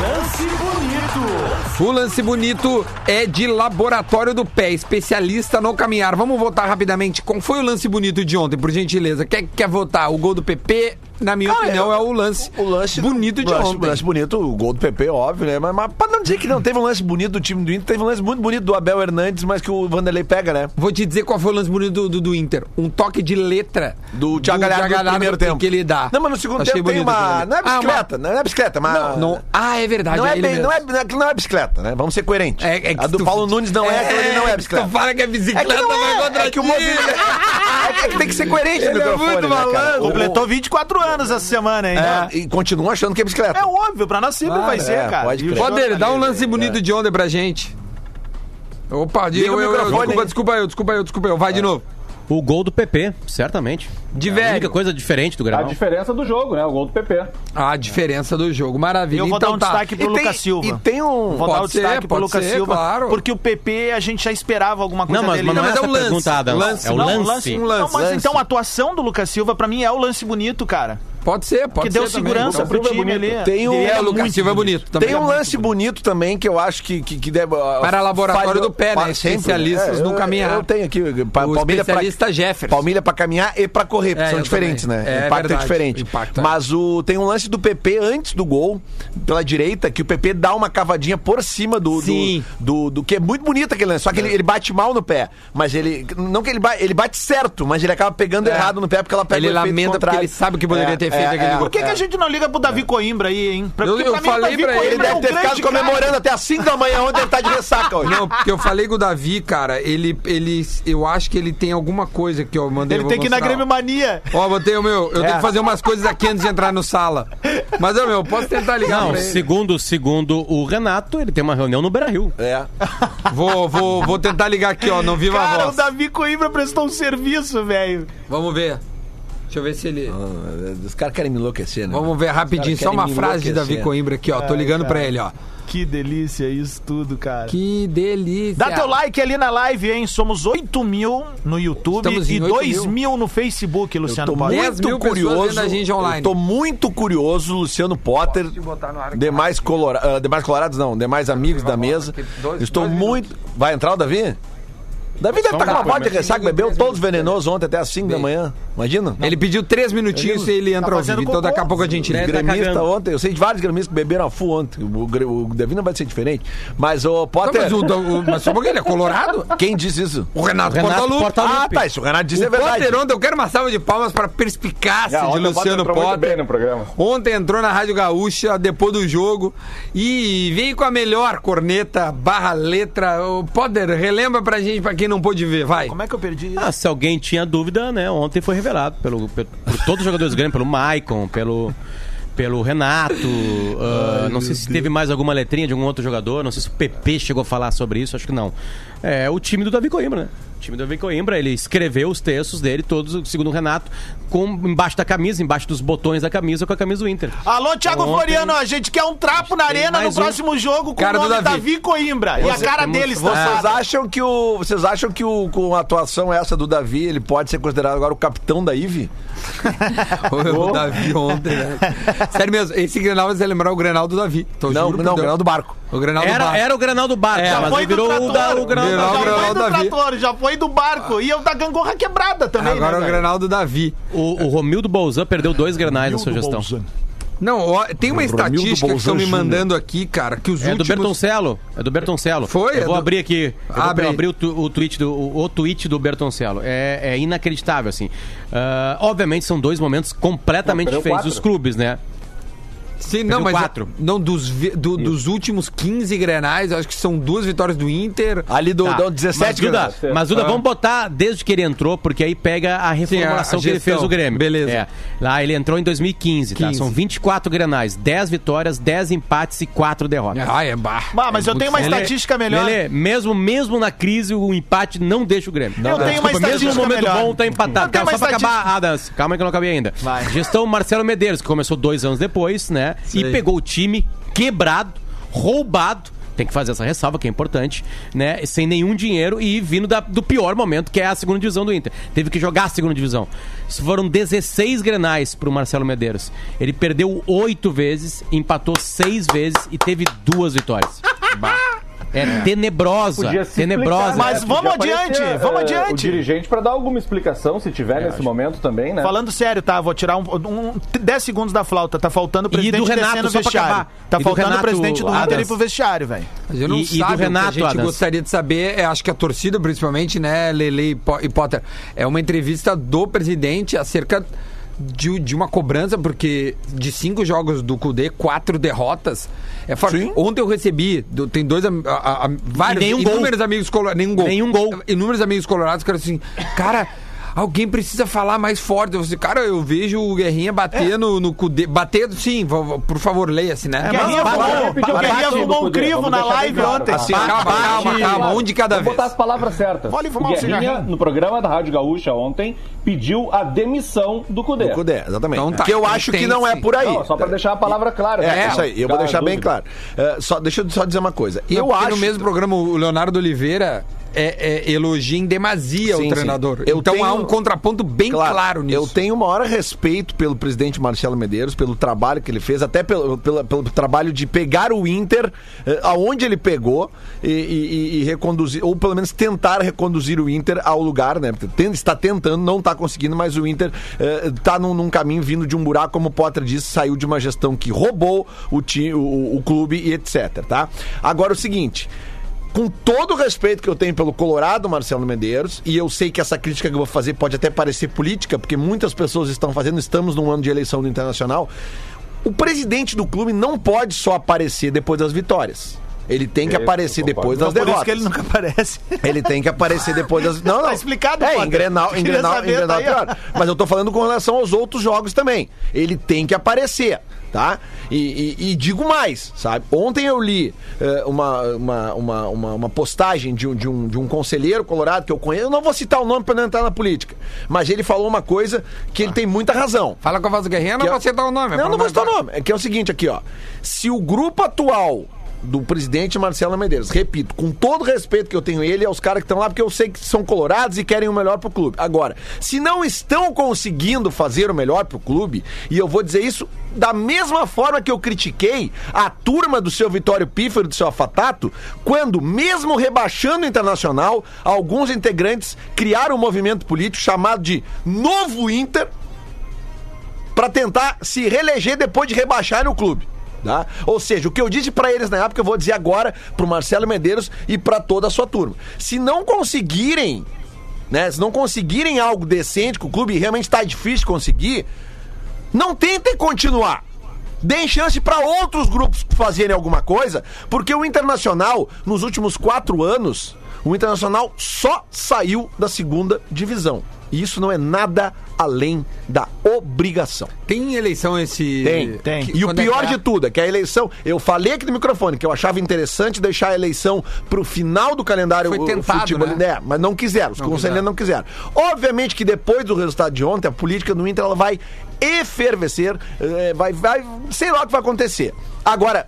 C: Lance bonito.
B: o lance bonito é de Laboratório do Pé, especialista no caminhar. Vamos votar rapidamente. Qual foi o lance bonito de ontem, por gentileza? Quer, quer votar? O gol do PP, na minha
E: Cara,
B: opinião,
E: eu-
B: é o lance,
E: O lance
B: bonito de
E: lance,
B: ontem.
E: lance bonito, o gol do PP, óbvio, né? Mas, mas pra não dizer que não teve um lance bonito do time do Inter, teve um lance muito bonito do Abel Hernandes, mas que o Vanderlei pega, né?
B: Vou te dizer qual foi o lance bonito do, do, do Inter. Um toque de letra
E: Do Thiago Galhardo no primeiro tempo.
B: que ele dá.
E: Não, mas no segundo
B: Achei
E: tempo tem uma. Não é
B: ali. Ah,
E: bicicleta, não é bicicleta, mas.
B: Não, não. Ah, é verdade.
E: Não é,
B: ele
E: bem,
B: mesmo.
E: não, é, não é- não é bicicleta, né? Vamos ser coerentes.
B: É- é que
E: a do
B: tu-
E: Paulo Nunes não é, aquilo ali não é bicicleta.
B: Tu fala que é
E: É
B: bicicleta,
E: que, não
B: vai
E: é,
B: contra
E: é que o movimento. É, que- é que tem que ser coerente no
B: é
E: microfone.
B: muito
E: né,
B: malandro.
C: Completou 24 anos essa semana, hein?
E: É, e continua achando que é bicicleta.
C: É óbvio, pra nós sempre
B: Claro,
C: vai ser,
E: é,
C: cara.
E: pode crer.
B: Pô, dele, dá um lance bonito de ontem pra gente. Opa, eu,
E: o
B: eu, eu,
E: microfone
B: desculpa, desculpa eu, desculpa eu, desculpa eu. Vai de novo.
F: O gol do PP, certamente.
B: De
F: É a
B: velho.
F: única coisa diferente do
D: A
F: Granal.
D: diferença do jogo, né? O gol do PP.
B: A diferença do jogo, maravilha.
C: Eu vou
B: então
C: dar um
B: tá.
C: destaque pro
E: E tem-
C: Lucas Silva.
E: E tem um.
C: Vou dar o
B: Pode ser,
C: destaque pro
B: pode
C: Lucas
B: ser,
C: Silva,
B: claro.
C: porque o PP a gente já esperava alguma coisa
F: Não, mas,
C: dele.
F: mas não,
B: Não,
F: é
B: mas é
F: essa
B: um lance.
F: pergunta, Adam.
B: Lance.
F: É o
C: Não,
F: lance.
B: um lance.
C: Não, mas
B: Lance.
C: então a atuação do Lucas Silva pra mim é o lance bonito, cara.
B: Pode ser, pode
C: que
B: ser.
C: deu
B: também.
C: segurança
B: Então,
C: pro
D: é
C: time
D: bonito.
C: ali.
E: Tem um-
C: Ele
B: É,
C: é
B: o Lucas
C: muito
B: Silva é bonito também.
E: Tem um
B: É muito
E: lance bonito também que eu acho que, que, que deve. uh,
B: Para laboratório
E: falhou-
B: do pé, né? Especialistas no
E: eu-
B: caminhar.
E: Eu tenho aqui. Pa,
B: O
E: palmilha pra-
B: especialista Jefferson.
E: Palmilha pra caminhar e pra correr, porque
B: É,
E: são
B: eu
E: diferentes,
B: também.
E: né?
B: É
E: o impacto
B: verdade.
E: é diferente.
B: É.
E: Mas o, tem um lance do PP antes do gol, pela direita, que o PP dá uma cavadinha por cima do. do-
B: Sim.
E: Do, do, que é muito bonito aquele lance. Só que ele, ele bate mal no pé. Mas ele. Não que ele bate, ele bate certo, mas ele acaba pegando errado no pé porque ela pega
B: Ele lamenta porque ele sabe que poderia ter aquele gol.
C: Por que, que a gente não liga pro Davi Coimbra aí, hein? Pra,
B: Eu- eu
C: pra
B: falei pra ele,
E: Ele
C: é
E: deve
C: um
E: ter ficado
C: grande
E: comemorando
C: cara.
E: até às 5 da manhã, onde ele tá de ressaca hoje.
B: Não, porque eu falei com o Davi, cara, ele, ele, eu acho que ele tem alguma coisa que eu mandei.
C: Ele tem que ir na. Grêmio Mania.
B: Ó, botei o meu, eu tenho que fazer umas coisas aqui antes de entrar no sala. Mas, ô, meu, posso tentar ligar
F: Não,
B: ele?
F: segundo, segundo o Renato, ele tem uma reunião no Beira-Rio.
E: É.
B: Vou, vou, vou tentar ligar aqui, ó, não viva a
C: Cara, o
B: voz.
C: Davi Coimbra prestou um serviço, velho.
B: Vamos ver. Deixa eu ver se ele...
E: Os caras querem me enlouquecer, né?
B: Vamos ver rapidinho, só uma frase de Davi. Coimbra aqui, ó. Tô ligando pra ele, ó.
C: Que delícia isso tudo, cara.
B: Que delícia.
C: Dá teu like ali na live, hein? Somos 8 mil no YouTube e
B: 8
C: 2
B: mil.
C: mil no Facebook, Luciano Potter.
B: 10
E: muito
B: mil
E: curioso.
B: a gente online.
E: Eu tô muito curioso, Luciano Potter. Demais, colora, ah, demais colorados, não, demais amigos da mesa.
B: dois-
E: Estou
B: dois
E: muito. Vai entrar o Davi? Davi deve estar com uma parte de ressaca, bebeu todos venenosos ontem até às 5 da manhã. Imagina?
B: Ele pediu três minutinhos e ele entra ao
C: fazendo
B: vivo. Então daqui a pouco a gente
F: É,
B: lê.
F: tá
E: gremista
F: cagando.
E: ontem, eu sei de vários gremistas que beberam a full ontem. O, Gre- o Davi não vai ser diferente. Mas o
B: Não,
E: Potter.
B: mas, o, o, mas só porque ele é colorado?
E: Quem disse isso?
B: O Renato,
F: Renato
B: Portaluppi.
F: Portaluppi.
E: Ah, tá. Isso o Renato disse
B: O
E: é verdade.
B: Potter ontem, eu quero uma salva de palmas para a perspicácia
D: Ah,
B: de
D: o Potter
B: Luciano Potter.
D: bem no programa.
B: Ontem entrou na Rádio Gaúcha depois do jogo e veio com a melhor corneta barra letra. O Potter, relembra pra gente, pra quem não pôde ver, vai.
C: Como é que eu perdi isso?
F: Ah, se alguém tinha dúvida, né? Ontem foi revelado pelo, pelo- por todos os jogadores do Grêmio, pelo Maicon, pelo, pelo Renato. ah, não sei se teve mais alguma letrinha de algum outro jogador. Não sei se o PP chegou a falar sobre isso, acho que não. É o time do Davi Coimbra, né? O time do Coimbra, ele escreveu os textos dele, todos, segundo o Renato, com, embaixo da camisa, embaixo dos botões da camisa, com a camisa do Inter.
C: Alô, Thiago
F: Ontem-
C: Floriano, a gente quer um trapo na arena no
F: mais um.
C: próximo jogo com
B: Cara
C: o
B: do
C: nome
B: Davi.
C: Davi Coimbra. e a cara
F: temos-
C: dele
E: Vocês
C: está
E: acham que o. Vocês acham que o, com a atuação essa do Davi, ele pode ser considerado agora o capitão da IVE?
B: O Davi ontem, né? Sério mesmo, esse Grenal vai lembrar o Grenal do Davi. Tô
E: Não, não,
B: Deus.
E: Grenal do barco.
B: O Grenal do
F: Era,
B: Barco.
F: era o Granal do Barco,
B: É,
F: tá, mas
C: foi do
F: virou o, da, o
B: Virou
F: do
B: o
C: já
B: Grenal
C: foi do
B: Davi.
C: trator, já foi do barco. E o da gangorra quebrada também,
B: Agora
C: né,
B: é o? Grenal do Davi.
F: O, o Romildo Bolzan perdeu dois grenais na sua gestão.
B: Não, ó, tem uma
E: Romildo
B: estatística que estão me mandando aqui, cara, que os
F: É do
B: últimos...
F: Bertoncello. É do Bertoncello.
B: Foi?
F: Eu
B: É
F: vou
B: do-
F: abrir aqui. Eu vou
B: Abre aí.
F: abrir o, tu- o tweet do, o, o tweet do Bertoncello. É, é inacreditável, assim. Ah, obviamente são dois momentos completamente
D: Não, perdeu
F: diferentes dos
D: quatro.
F: clubes, né?
B: Sim, não, mas é-
F: quatro.
B: não dos, vi- do- dos últimos 15 Grenais, acho que são duas vitórias do Inter.
E: Ali do,
F: Tá.
E: do 17
F: mas, Duda, mas Duda,
B: Ah.
F: vamos botar desde que ele entrou, porque aí pega a reformulação
B: a
F: que ele fez o Grêmio.
B: Beleza.
F: É. Lá ele entrou em 2015, tá?
B: 15.
F: São 24 grenais, 10 vitórias, 10 empates e 4 derrotas.
B: Ah, é bar.
C: Ah, mas eu tenho uma
F: Lelê,
C: estatística melhor.
F: Lelê, mesmo, mesmo na crise, o empate não deixa o Grêmio.
C: Eu tenho uma
F: Desculpa, mesmo
C: estatística
F: no momento
C: melhor.
F: bom, tá
C: Eu
F: empatado.
C: tenho
F: Tá,
C: uma
F: só pra acabar, Adams, calma que eu não acabei ainda.
C: Vai.
F: Gestão Marcelo Medeiros, que começou dois anos depois, né? E pegou o time quebrado, roubado. Tem que fazer essa ressalva, que é importante, né? Sem nenhum dinheiro e vindo da- do pior momento, que é a segunda divisão do Inter. Teve que jogar a segunda divisão. Isso Foram 16 grenais pro Marcelo Medeiros. Ele perdeu oito vezes, empatou seis vezes e teve duas vitórias. É tenebrosa,
D: Podia se
F: tenebrosa.
D: explicar, né?
C: Mas vamos
D: Podia
C: adiante,
D: aparecer,
C: vamos adiante.
D: O dirigente para dar alguma explicação, se tiver nesse momento também, né?
C: Falando sério, tá? Vou tirar um, um 10 segundos da flauta. Tá faltando o presidente
F: do Renato, pra
C: vestiário.
F: acabar.
C: Tá
F: E do
C: faltando o presidente do Inter ir pro vestiário, velho.
B: Mas eu não
F: E- e do Renato,
B: o que a gente
F: Adams?
B: gostaria de saber, é, acho que a torcida, principalmente, né, Lele e e Potter, é uma entrevista do presidente acerca de, de uma cobrança, porque de cinco jogos do Cudê, quatro derrotas. É forte. Ontem eu recebi, do- tem dois, am- a- a- vários,
F: nenhum gol.
B: inúmeros amigos colorados, nenhum gol.
F: Nenhum gol.
B: Inúmeros amigos colorados que eram assim, cara... Alguém precisa falar mais forte. Eu falei, cara, eu vejo o Guerrinha bater no, no Cudê. Bater, sim, por favor, leia-se, né?
F: Mas-
C: Guerrinha fumou um crivo na live
D: claro,
C: ontem.
B: Assim, calma, calma, calma, um de cada vez.
D: botar as palavras certas.
C: Pode fumar
D: o
C: um
D: Guerrinha, no programa da Rádio Gaúcha ontem, pediu a demissão do Cudê.
E: Do Cudê, exatamente.
B: Então tá,
E: que eu acho que não é por aí.
D: Não, só para deixar a palavra clara.
E: É,
D: né?
E: isso aí. Eu vou deixar bem claro. É, só, deixa eu só dizer uma coisa. Eu acho.
B: no mesmo programa o Leonardo Oliveira é, é, elogia em demasia
E: Sim,
B: o treinador.
E: Eu
B: então
E: tenho-
B: há um contraponto bem claro, nisso.
E: Eu tenho o maior respeito pelo presidente Marcelo Medeiros, pelo trabalho que ele fez, até pelo, pelo, pelo trabalho de pegar o Inter eh, aonde ele pegou e, e- e reconduzir, ou pelo menos tentar reconduzir o Inter ao lugar, né? Tem- está tentando, não está conseguindo, mas o Inter está num, num caminho vindo de um buraco, como o Potter disse, saiu de uma gestão que roubou o, ti, o, o clube e etc, tá? Agora o seguinte com todo o respeito que eu tenho pelo Colorado, Marcelo Medeiros, e eu sei que essa crítica que eu vou fazer pode até parecer política, porque muitas pessoas estão fazendo, estamos num ano de eleição do Internacional. O presidente do clube não pode só aparecer depois das vitórias. Ele tem que
D: Isso,
E: aparecer depois das
C: Por isso
E: derrotas.
C: que ele nunca aparece.
E: Ele tem que aparecer depois das. Não, não.
C: Tá explicado,
E: É, em Grenal, em Grenal, em
C: saber,
E: Grenal
C: tá.
E: Mas eu tô falando com relação aos outros jogos também. Ele tem que aparecer, tá? E, e- e digo mais, sabe? Ontem eu li eh, uma, uma, uma, uma, postagem de um, de, um, de um conselheiro colorado que eu conheço. Eu não vou citar o nome pra não entrar na política. Mas ele falou uma coisa que ele tem muita razão.
B: Fala com a voz do Guerrinha, não vou citar o nome.
E: Não, não vou citar o nome. É que é o seguinte aqui, ó. Se o grupo atual do presidente Marcelo Medeiros. Repito, com todo o respeito que eu tenho ele e aos caras que estão lá, porque eu sei que são colorados e querem o melhor pro clube. Agora, se não estão conseguindo fazer o melhor pro clube, e eu vou dizer isso da mesma forma que eu critiquei a turma do seu Vitório Pífero, do seu Afatato, quando, mesmo rebaixando o Internacional, alguns integrantes criaram um movimento político chamado de Novo Inter, para tentar se reeleger depois de rebaixar o clube. Tá? Ou seja, o que eu disse para eles na época, eu vou dizer agora pro Marcelo Medeiros e para toda a sua turma. Se não conseguirem, né, se não conseguirem algo decente com o clube, realmente está difícil conseguir, não tentem continuar. Deem chance para outros grupos fazerem alguma coisa, porque o Internacional, nos últimos quatro anos, o Internacional só saiu da segunda divisão. E isso não é nada além da obrigação.
B: Tem eleição esse.
E: Tem,
C: tem.
B: Que-
E: E o
B: é
E: pior
B: que é?
E: de tudo é que a eleição. Eu falei aqui no microfone que eu achava interessante deixar a eleição pro final do calendário
B: Foi tentado,
E: futebol-
B: né?
E: É, mas não quiseram. Os
B: Não
E: conselheiros não quiseram. Obviamente que depois do resultado de ontem, a política no Inter ela vai efervescer, eh, vai, vai. Sei lá o que vai acontecer. Agora.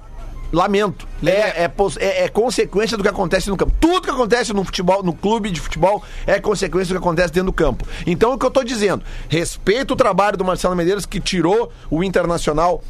E: Lamento. É, é, é- é consequência do que acontece no campo. Tudo que acontece no futebol, no clube de futebol, é consequência do que acontece dentro do campo. Então, o que eu tô dizendo, respeito o trabalho do Marcelo Medeiros, que tirou o Internacional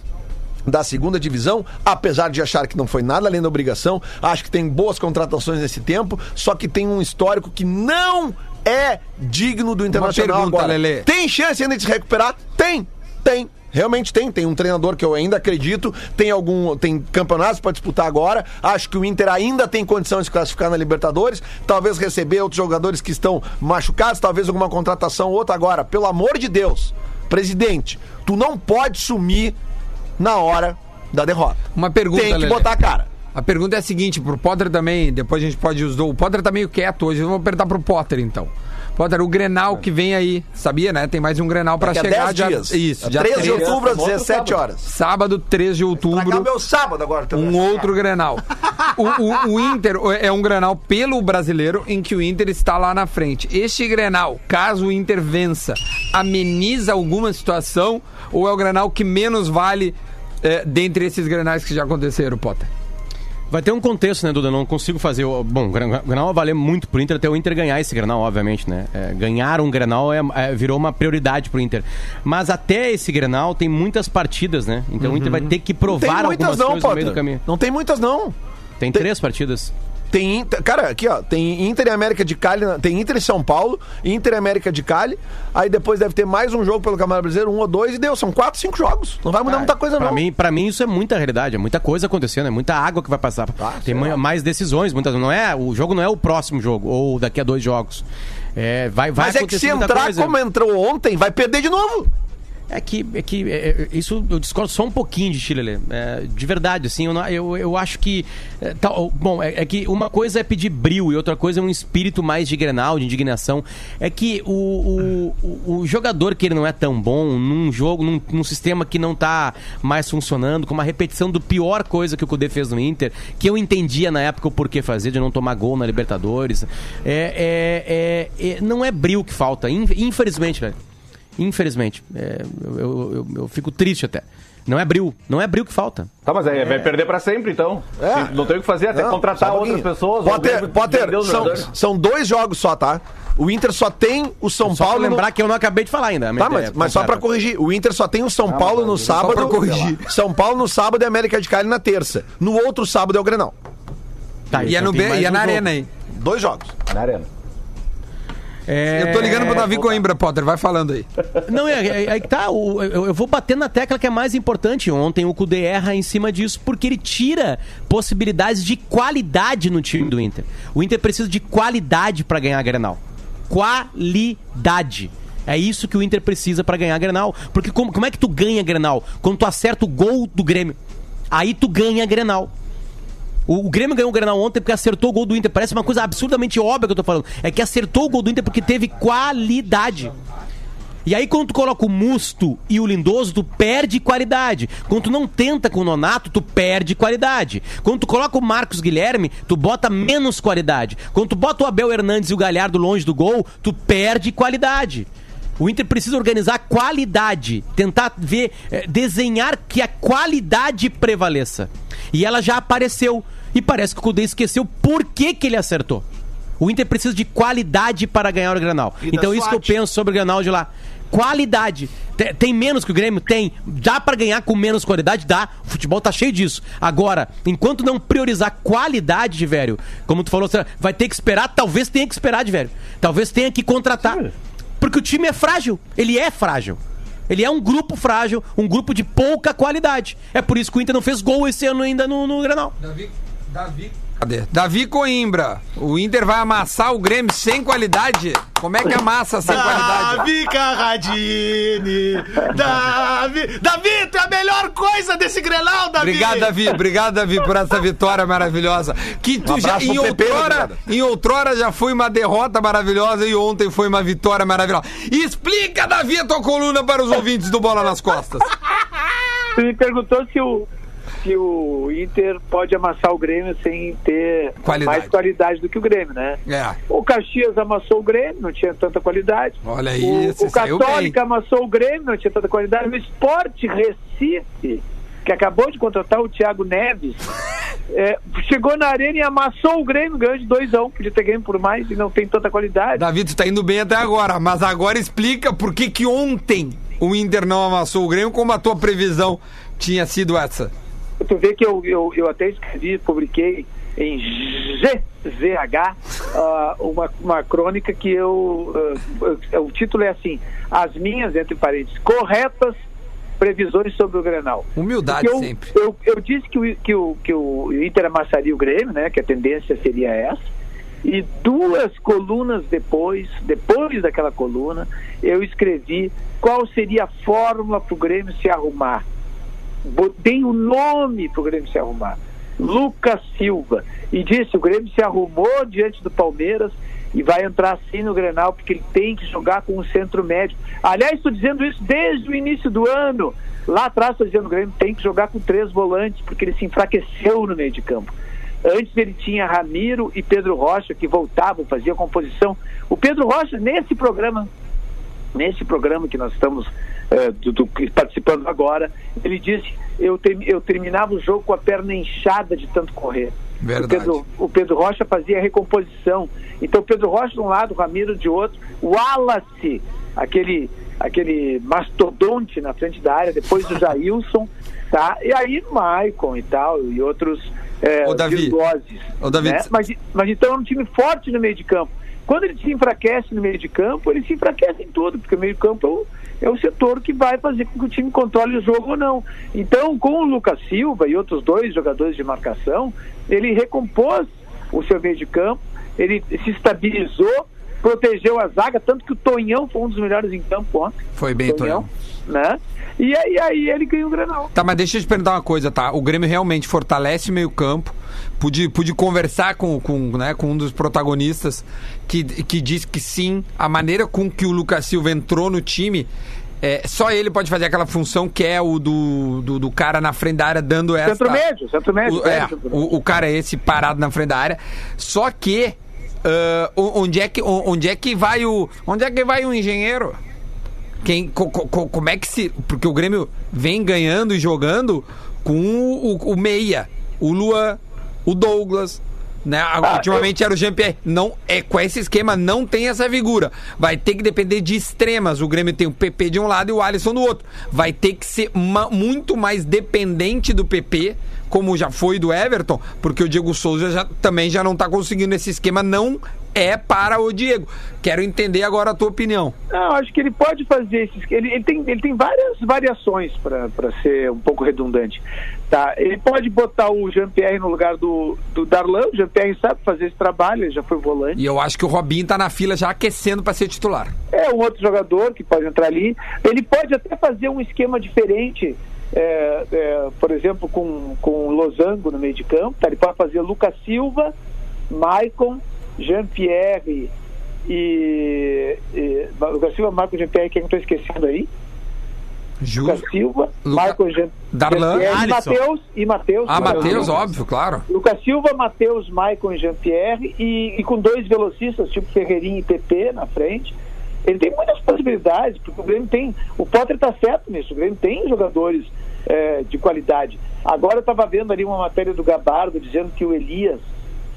E: da segunda divisão, apesar de achar que não foi nada além da obrigação, acho que tem boas contratações nesse tempo, só que tem um histórico que não é digno do Internacional
B: pergunta,
E: agora.
B: Lelê.
E: Tem chance ainda de se recuperar? Tem, tem. Realmente tem, tem um treinador que eu ainda acredito, tem algum, tem campeonatos para disputar agora. Acho que o Inter ainda tem condição de se classificar na Libertadores, talvez receber outros jogadores que estão machucados, talvez alguma contratação ou outra agora. Pelo amor de Deus, presidente, tu não pode sumir na hora da derrota.
B: Uma pergunta,
E: Tem que
B: Lelê.
E: botar a cara.
B: A pergunta é a seguinte, pro Potter também, depois a gente pode usar. O Potter tá meio quieto hoje, vamos apertar pro Potter então. Potter, o Grenal que vem aí, sabia, né? Tem mais um Grenal pra
E: Daqui a
B: chegar.
E: 10
B: dia-
E: dias.
B: Isso, dia
E: 13 de
B: 13,
E: outubro às
D: Outro
E: 17
D: sábado.
E: horas.
B: sábado, 3 de outubro.
E: meu sábado agora. também.
B: Um outro Grenal. O, o- o Inter é um Grenal pelo brasileiro em que o Inter está lá na frente. Este Grenal, caso o Inter vença, ameniza alguma situação ou é o Grenal que menos vale é, dentre esses Grenais que já aconteceram, Potter?
F: Vai ter um contexto, né, Duda? Não consigo fazer. o- Bom, o Gran- Grenal vai valer muito pro Inter até o Inter ganhar esse Grenal, obviamente, né? É, ganhar um Grenal é, é- virou uma prioridade pro Inter. Mas até esse Grenal tem muitas partidas, né? Então o Inter vai ter que
E: Não tem
F: provar
E: muitas
F: algumas
E: não,
F: coisas no meio do
E: Potter.
F: caminho.
E: Não tem muitas não.
F: Tem,
E: Tem-
F: três partidas.
E: Tem Inter, cara, aqui ó, tem Inter e América de Cali, tem Inter e São Paulo, Inter e América de Cali, aí depois deve ter mais um jogo pelo Campeonato Brasileiro, um ou dois, e deu, são quatro, cinco jogos. Não vai mudar muita coisa
F: Pra
E: não.
F: mim, pra mim isso é muita realidade, é muita coisa acontecendo, é muita água que vai passar. Tem mu- mais decisões, muitas não é, o jogo não é o próximo jogo ou daqui a dois jogos. É, vai vai
E: Mas é que se entrar
F: coisa.
E: como entrou ontem, vai perder de novo.
F: É que, é que é, é, isso eu discordo só um pouquinho de Chile, é, de verdade, assim, eu, eu, eu acho que. é, tal- bom, é, é que uma coisa é pedir bril e outra coisa é um espírito mais de grenal, de indignação. É que o, o, o- jogador que ele não é tão bom num jogo, num, num sistema que não tá mais funcionando, com uma repetição do pior coisa que o Cudê fez no Inter, que eu entendia na época o porquê fazer, de não tomar gol na Libertadores. É, é, é- é- não é bril que falta, in- infelizmente, né? Infelizmente. É, eu, eu, eu- eu fico triste até. Não é bril. Não é bril que falta.
D: Tá, mas aí vai perder pra sempre, então.
E: É.
D: Não tem o que fazer, até
E: Não,
D: contratar
E: só um
D: outras pessoas.
E: Potter, Potter, são, são dois jogos só, tá? O Inter só tem o São
F: Só pra
E: Paulo. no-
F: lembrar que eu não acabei de falar ainda.
E: Tá, mas, mas só pra
F: completa.
E: corrigir, o Inter só tem o São Paulo no sábado.
B: pra corrigir.
E: São Paulo no sábado e América de Cali na terça. No outro sábado é o Grenal.
F: Tá,
B: E é,
F: então
B: no
F: tem
B: B- e é
F: um
B: na
F: jogo.
B: arena aí.
E: Dois jogos.
D: Na arena.
F: É,
B: Eu tô ligando pro Davi Coimbra, Potter, vai falando aí.
F: Não, é, é, é que tá. o- eu, eu vou bater na tecla que é mais importante. Ontem o Cudê erra em cima disso, porque ele tira possibilidades de qualidade no time do Inter. O Inter precisa de qualidade pra ganhar a Grenal. Qualidade. É isso que o Inter precisa pra ganhar a Grenal. Porque como, como é que tu ganha a Grenal? Quando tu acerta o gol do Grêmio. Aí tu ganha a Grenal. O, o Grêmio ganhou o Grenal ontem porque acertou o gol do Inter. Parece uma coisa absurdamente óbvia que eu tô falando. É que acertou o gol do Inter porque teve qualidade. E aí, quando tu coloca o Musto e o Lindoso, tu perde qualidade. Quando tu não tenta com o Nonato, tu perde qualidade. Quando tu coloca o Marcos Guilherme, tu bota menos qualidade. Quando tu bota o Abel Hernandes e o Galhardo longe do gol, tu perde qualidade. O Inter precisa organizar a qualidade, tentar ver, eh, desenhar que a qualidade prevaleça. E ela já apareceu. E parece que o Cudê esqueceu por que, que ele acertou. O Inter precisa de qualidade para ganhar o Granal.
C: E
F: Então isso que eu penso sobre o Granal de lá. Qualidade. Te- Tem menos que o Grêmio? Tem. Dá pra ganhar com menos qualidade? Dá. O futebol tá cheio disso. Agora, enquanto não priorizar qualidade, de velho, como tu falou, vai ter que esperar, talvez tenha que esperar, de velho. Talvez tenha que contratar. Porque o time é frágil. Ele é frágil. Ele é um grupo frágil, um grupo de pouca qualidade. É por isso que o Inter não fez gol esse ano ainda no, no Granal.
B: Davi, Davi. Davi Coimbra. O Inter vai amassar o Grêmio sem qualidade? Como é que amassa sem qualidade?
A: Davi Carradini! Davi! Davi, tu é a melhor coisa desse Grenal, Davi!
B: Obrigado, Davi. Obrigado, Davi, por essa vitória maravilhosa. Que tu já,
E: abraço
B: em
E: Pepe,
B: outrora, em outrora já foi uma derrota maravilhosa e ontem foi uma vitória maravilhosa. Explica, Davi, a tua coluna para os ouvintes do Bola nas Costas.
I: Tu me perguntou se o, se o Inter pode amassar o Grêmio sem ter
B: Qualidade.
I: mais qualidade do que o Grêmio, né?
B: É.
I: O Caxias amassou o Grêmio, não tinha tanta qualidade.
B: Olha aí,
I: o, o Católica amassou o Grêmio, não tinha tanta qualidade. O Esporte Recife, que acabou de contratar o Thiago Neves, é, chegou na arena e amassou o Grêmio, ganhou de 2x1, podia ter ganho por mais e não tem tanta qualidade.
B: Davi, tu tá indo bem até agora, mas agora explica por que que ontem o Inter não amassou o Grêmio, como a tua previsão tinha sido essa.
I: Tu vê que eu, eu, eu até escrevi, publiquei em GZH ah, uma, uma crônica que eu. ah, o título é assim: As minhas, entre parênteses, corretas previsões sobre o Grenal.
B: Humildade
I: eu,
B: sempre.
I: Eu, eu disse que o, que, o, que o Inter amassaria o Grêmio, né? Que a tendência seria essa. E duas colunas depois, depois daquela coluna, eu escrevi qual seria a fórmula para o Grêmio se arrumar. Botei o nome para o Grêmio se arrumar. Lucas Silva. E disse: o Grêmio se arrumou diante do Palmeiras e vai entrar assim no Grenal, porque ele tem que jogar com o centro médio. Aliás, estou dizendo isso desde o início do ano. Lá atrás estou dizendo: o Grêmio tem que jogar com três volantes, porque ele se enfraqueceu no meio de campo. Antes ele tinha Ramiro e Pedro Rocha que voltavam, faziam composição. O Pedro Rocha, nesse programa, nesse programa que nós estamos eh, do- do- participando agora, ele disse: eu, ter- eu terminava o jogo com a perna inchada de tanto correr.
B: Verdade.
I: O Pedro, o Pedro Rocha fazia recomposição. Então, o Pedro Rocha de um lado, o Ramiro de outro, o Wallace, aquele, aquele mastodonte na frente da área, depois o Jailson, tá? E aí o Maicon e tal, e outros é,
B: Ô, Davi. Ô, Davi,
I: né? mas, mas então é um time forte no meio de campo. Quando ele se enfraquece no meio de campo, ele se enfraquece em tudo, porque o meio de campo é o, é o setor que vai fazer com que o time controle o jogo ou não. Então, com o Lucas Silva e outros dois jogadores de marcação, ele recompôs o seu meio de campo, ele se estabilizou, protegeu a zaga, tanto que o Tonhão foi um dos melhores em campo ontem.
B: Foi bem, Tonhão.
I: Né? E aí, aí ele ganhou o Grenal.
B: Tá, mas deixa eu te perguntar uma coisa, tá? O Grêmio realmente fortalece o meio-campo. Pude, pude conversar com, com, né, com um dos protagonistas que, que diz que sim, a maneira com que o Lucas Silva entrou no time. É, só ele pode fazer aquela função que é o do, do, do cara na frente da área dando essa.
I: Centro médio, centro médio.
B: O, é, o, o cara é esse parado na frente da área. Só que o- onde é que onde é que vai o onde é que vai o engenheiro? Quem, co- co- como é que se. Porque o Grêmio vem ganhando e jogando com o, o- o Meia, o Luan, o Douglas. Né?
I: Ah,
B: Ultimamente era o Jean-Pierre. Não, é, com esse esquema não tem essa figura. Vai ter que depender de extremas. O Grêmio tem o PP de um lado e o Alisson do outro. Vai ter que ser ma- muito mais dependente do PP, como já foi do Everton, porque o Diego Souza já, também já não tá conseguindo esse esquema. Não é para o Diego. Quero entender agora a tua opinião.
I: Não, acho que ele pode fazer esses. Ele, ele tem, ele tem várias variações para ser um pouco redundante. Tá? Ele pode botar o Jean-Pierre no lugar do, do Darlan. O Jean-Pierre sabe fazer esse trabalho, ele já foi volante.
B: E eu acho que o Robinho tá na fila já aquecendo para ser titular.
I: É um outro jogador que pode entrar ali. Ele pode até fazer um esquema diferente, é, é, por exemplo, com, com o Losango no meio de campo. Tá? Ele pode fazer Lucas Silva, Maicon, Jean-Pierre e, e. Lucas Silva, Maicon, Jean-Pierre, quem eu estou esquecendo aí?
B: Júlio.
I: Lucas Silva,
B: Luca-
I: Maicon, Jean,
B: Darlan,
I: e
F: Alisson.
I: Matheus. E Matheus.
B: Ah, Matheus,
I: Matheus.
B: óbvio, claro.
I: Lucas Silva, Matheus, Maicon e Jean-Pierre e, e com dois velocistas, tipo Ferreirinha e PP na frente. Ele tem muitas possibilidades, porque o Grêmio tem. O Potter está certo nisso, o Grêmio tem jogadores é, de qualidade. Agora eu estava vendo ali uma matéria do Gabardo dizendo que o Elias,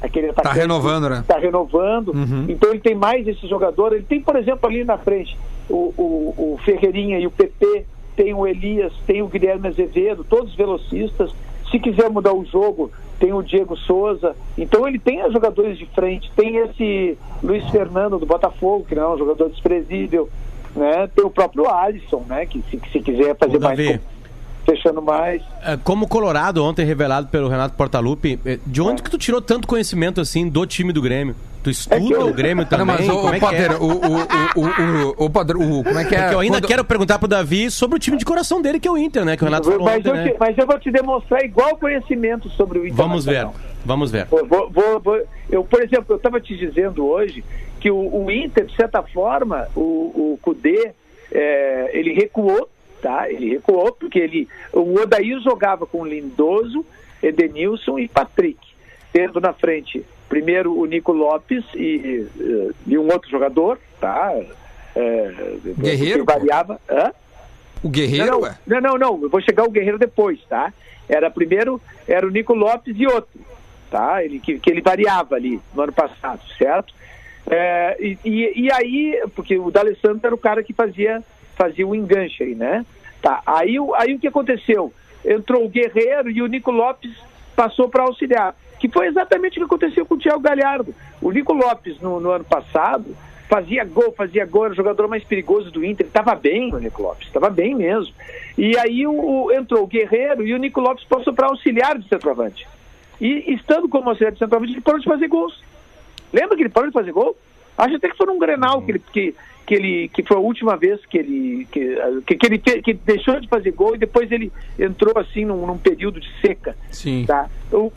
I: aquele
B: Tá renovando, né?
I: Está renovando.
B: Uhum.
I: Então ele tem mais esse jogador. Ele tem, por exemplo, ali na frente o, o, o Ferreirinha e o PP, tem o Elias, tem o Guilherme Azevedo, todos velocistas. Se quiser mudar o jogo, tem o Diego Souza. Então ele tem os jogadores de frente, tem esse Luiz Fernando do Botafogo, que não é um jogador desprezível, né? Tem o próprio Alisson, né? Que se, se quiser fazer mais fechando mais.
F: É, Como Colorado, ontem revelado pelo Renato Portaluppi, é, de onde que tu tirou tanto conhecimento assim do time do Grêmio? Tu estuda
I: É eu-
F: o Grêmio
B: Não,
F: também?
B: mas o,
F: Como é
B: o
F: que é?
B: O, o, o, o, o, o, como é que é?
F: É que eu ainda
B: Quando-
F: quero perguntar pro Davi sobre o time de coração dele, que é o Inter, né? Que o Renato falou
I: Mas
F: ontem,
I: eu,
F: né?
I: te- mas eu vou te demonstrar igual conhecimento sobre o
F: Vamos ver, vamos ver.
I: Vou- vou- vou- vou- eu, por exemplo, eu estava te dizendo hoje que o, o Inter, de certa forma, o, o Cudê, é, ele recuou, tá? Ele recuou porque ele, o Odair jogava com Lindoso, Edenilson e Patrick, tendo na frente primeiro o Nico Lopes e, e um outro jogador, tá? É,
B: Guerreiro,
I: que variava. Hã?
B: O Guerreiro,
I: não, não, não, não, eu vou chegar o Guerreiro depois, tá? Era primeiro, era o Nico Lopes e outro, tá? Ele, que, que ele variava ali no ano passado, certo? É, e, e, e aí, porque o D'Alessandro era o cara que fazia, fazia o enganche aí, né? Tá, aí, aí o que aconteceu? Entrou o Guerreiro e o Nico Lopes passou para auxiliar, que foi exatamente o que aconteceu com o Thiago Galhardo. O Nico Lopes, no, no ano passado, fazia gol, fazia gol, era o jogador mais perigoso do Inter, estava bem o Nico Lopes, estava bem mesmo. E aí o, o- entrou o Guerreiro e o Nico Lopes passou para auxiliar de centroavante. E estando como auxiliar de centroavante, ele parou de fazer gols. Lembra que ele parou de fazer gol? Acho até que foi num Grenal que ele, que, que ele que foi a última vez que ele que, que, que ele fe- que deixou de fazer gol e depois ele entrou assim num, num período de seca.
B: Sim.
I: Tá?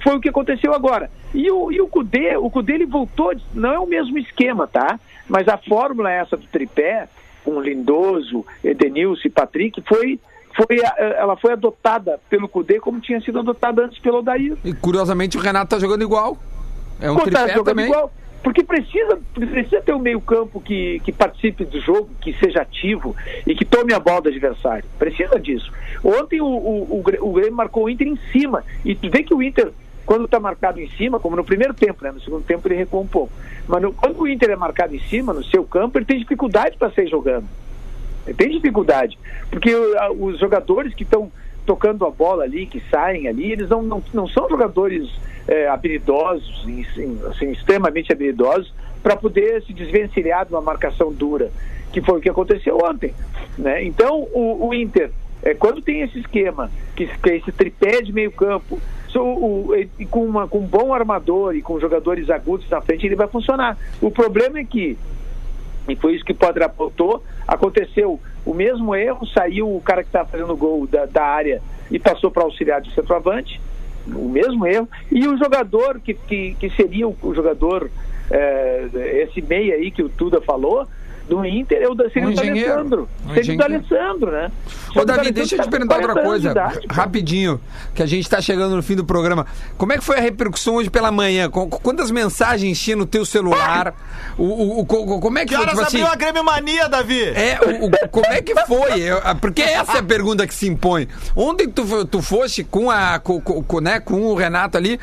I: Foi o que aconteceu agora. E o, e o Cudê, o Cudê ele voltou, não é o mesmo esquema, tá? Mas a fórmula essa do tripé, com Lindoso, Edenilson e Patrick, foi, foi, ela foi adotada pelo Cudê como tinha sido adotada antes pelo Odair.
B: E curiosamente o Renato tá jogando igual. É um
I: Pô, tá
B: tripé
I: jogando
B: também.
I: igual. Porque precisa, precisa ter um meio-campo que, que participe do jogo, que seja ativo e que tome a bola do adversário. Precisa disso. Ontem o, o, o, Grê- o Grêmio marcou o Inter em cima. E tu vê que o Inter, quando está marcado em cima, como no primeiro tempo, né? No segundo tempo ele recuou um pouco. Mas no- quando o Inter é marcado em cima, no seu campo, ele tem dificuldade para sair jogando. Ele tem dificuldade. Porque os jogadores que estão tocando a bola ali, que saem ali, eles não, não, não são jogadores é, habilidosos, assim, extremamente habilidosos, para poder se desvencilhar de uma marcação dura, que foi o que aconteceu ontem. Né? Então, o, o Inter, é, quando tem esse esquema, que, que é esse tripé de meio campo, so- o- e- com, uma, com um bom armador e com jogadores agudos na frente, ele vai funcionar. O problema é que e foi isso que o Potter apontou. Aconteceu o mesmo erro, saiu o cara que estava fazendo o gol da, da área e passou para auxiliar de centroavante, o mesmo erro. E o jogador que, que, que seria o, o jogador, é, esse meia aí que o Tuda falou, do Inter, é o da, seria
B: Um
I: o
B: engenheiro.
I: Alessandro.
B: Um
I: Seria o do
B: engenheiro.
I: Alessandro, né?
B: Ô, Davi,
I: D'Alessandro
B: deixa eu te perguntar outra
I: 40 anos de
B: coisa,
I: idade,
B: rapidinho, que a gente tá chegando no fim do programa. Como é que foi a repercussão hoje pela manhã? Com- Quantas mensagens tinha no teu celular? O, o- o- co- como é que,
C: Que
B: foi?
C: horas
B: Tipo assim,
C: abriu a Grêmio Mania, Davi?
B: é, o, o- como é que foi? Porque essa é a pergunta que se impõe. Ontem tu, tu foste com, a, com, com- né, com o Renato ali,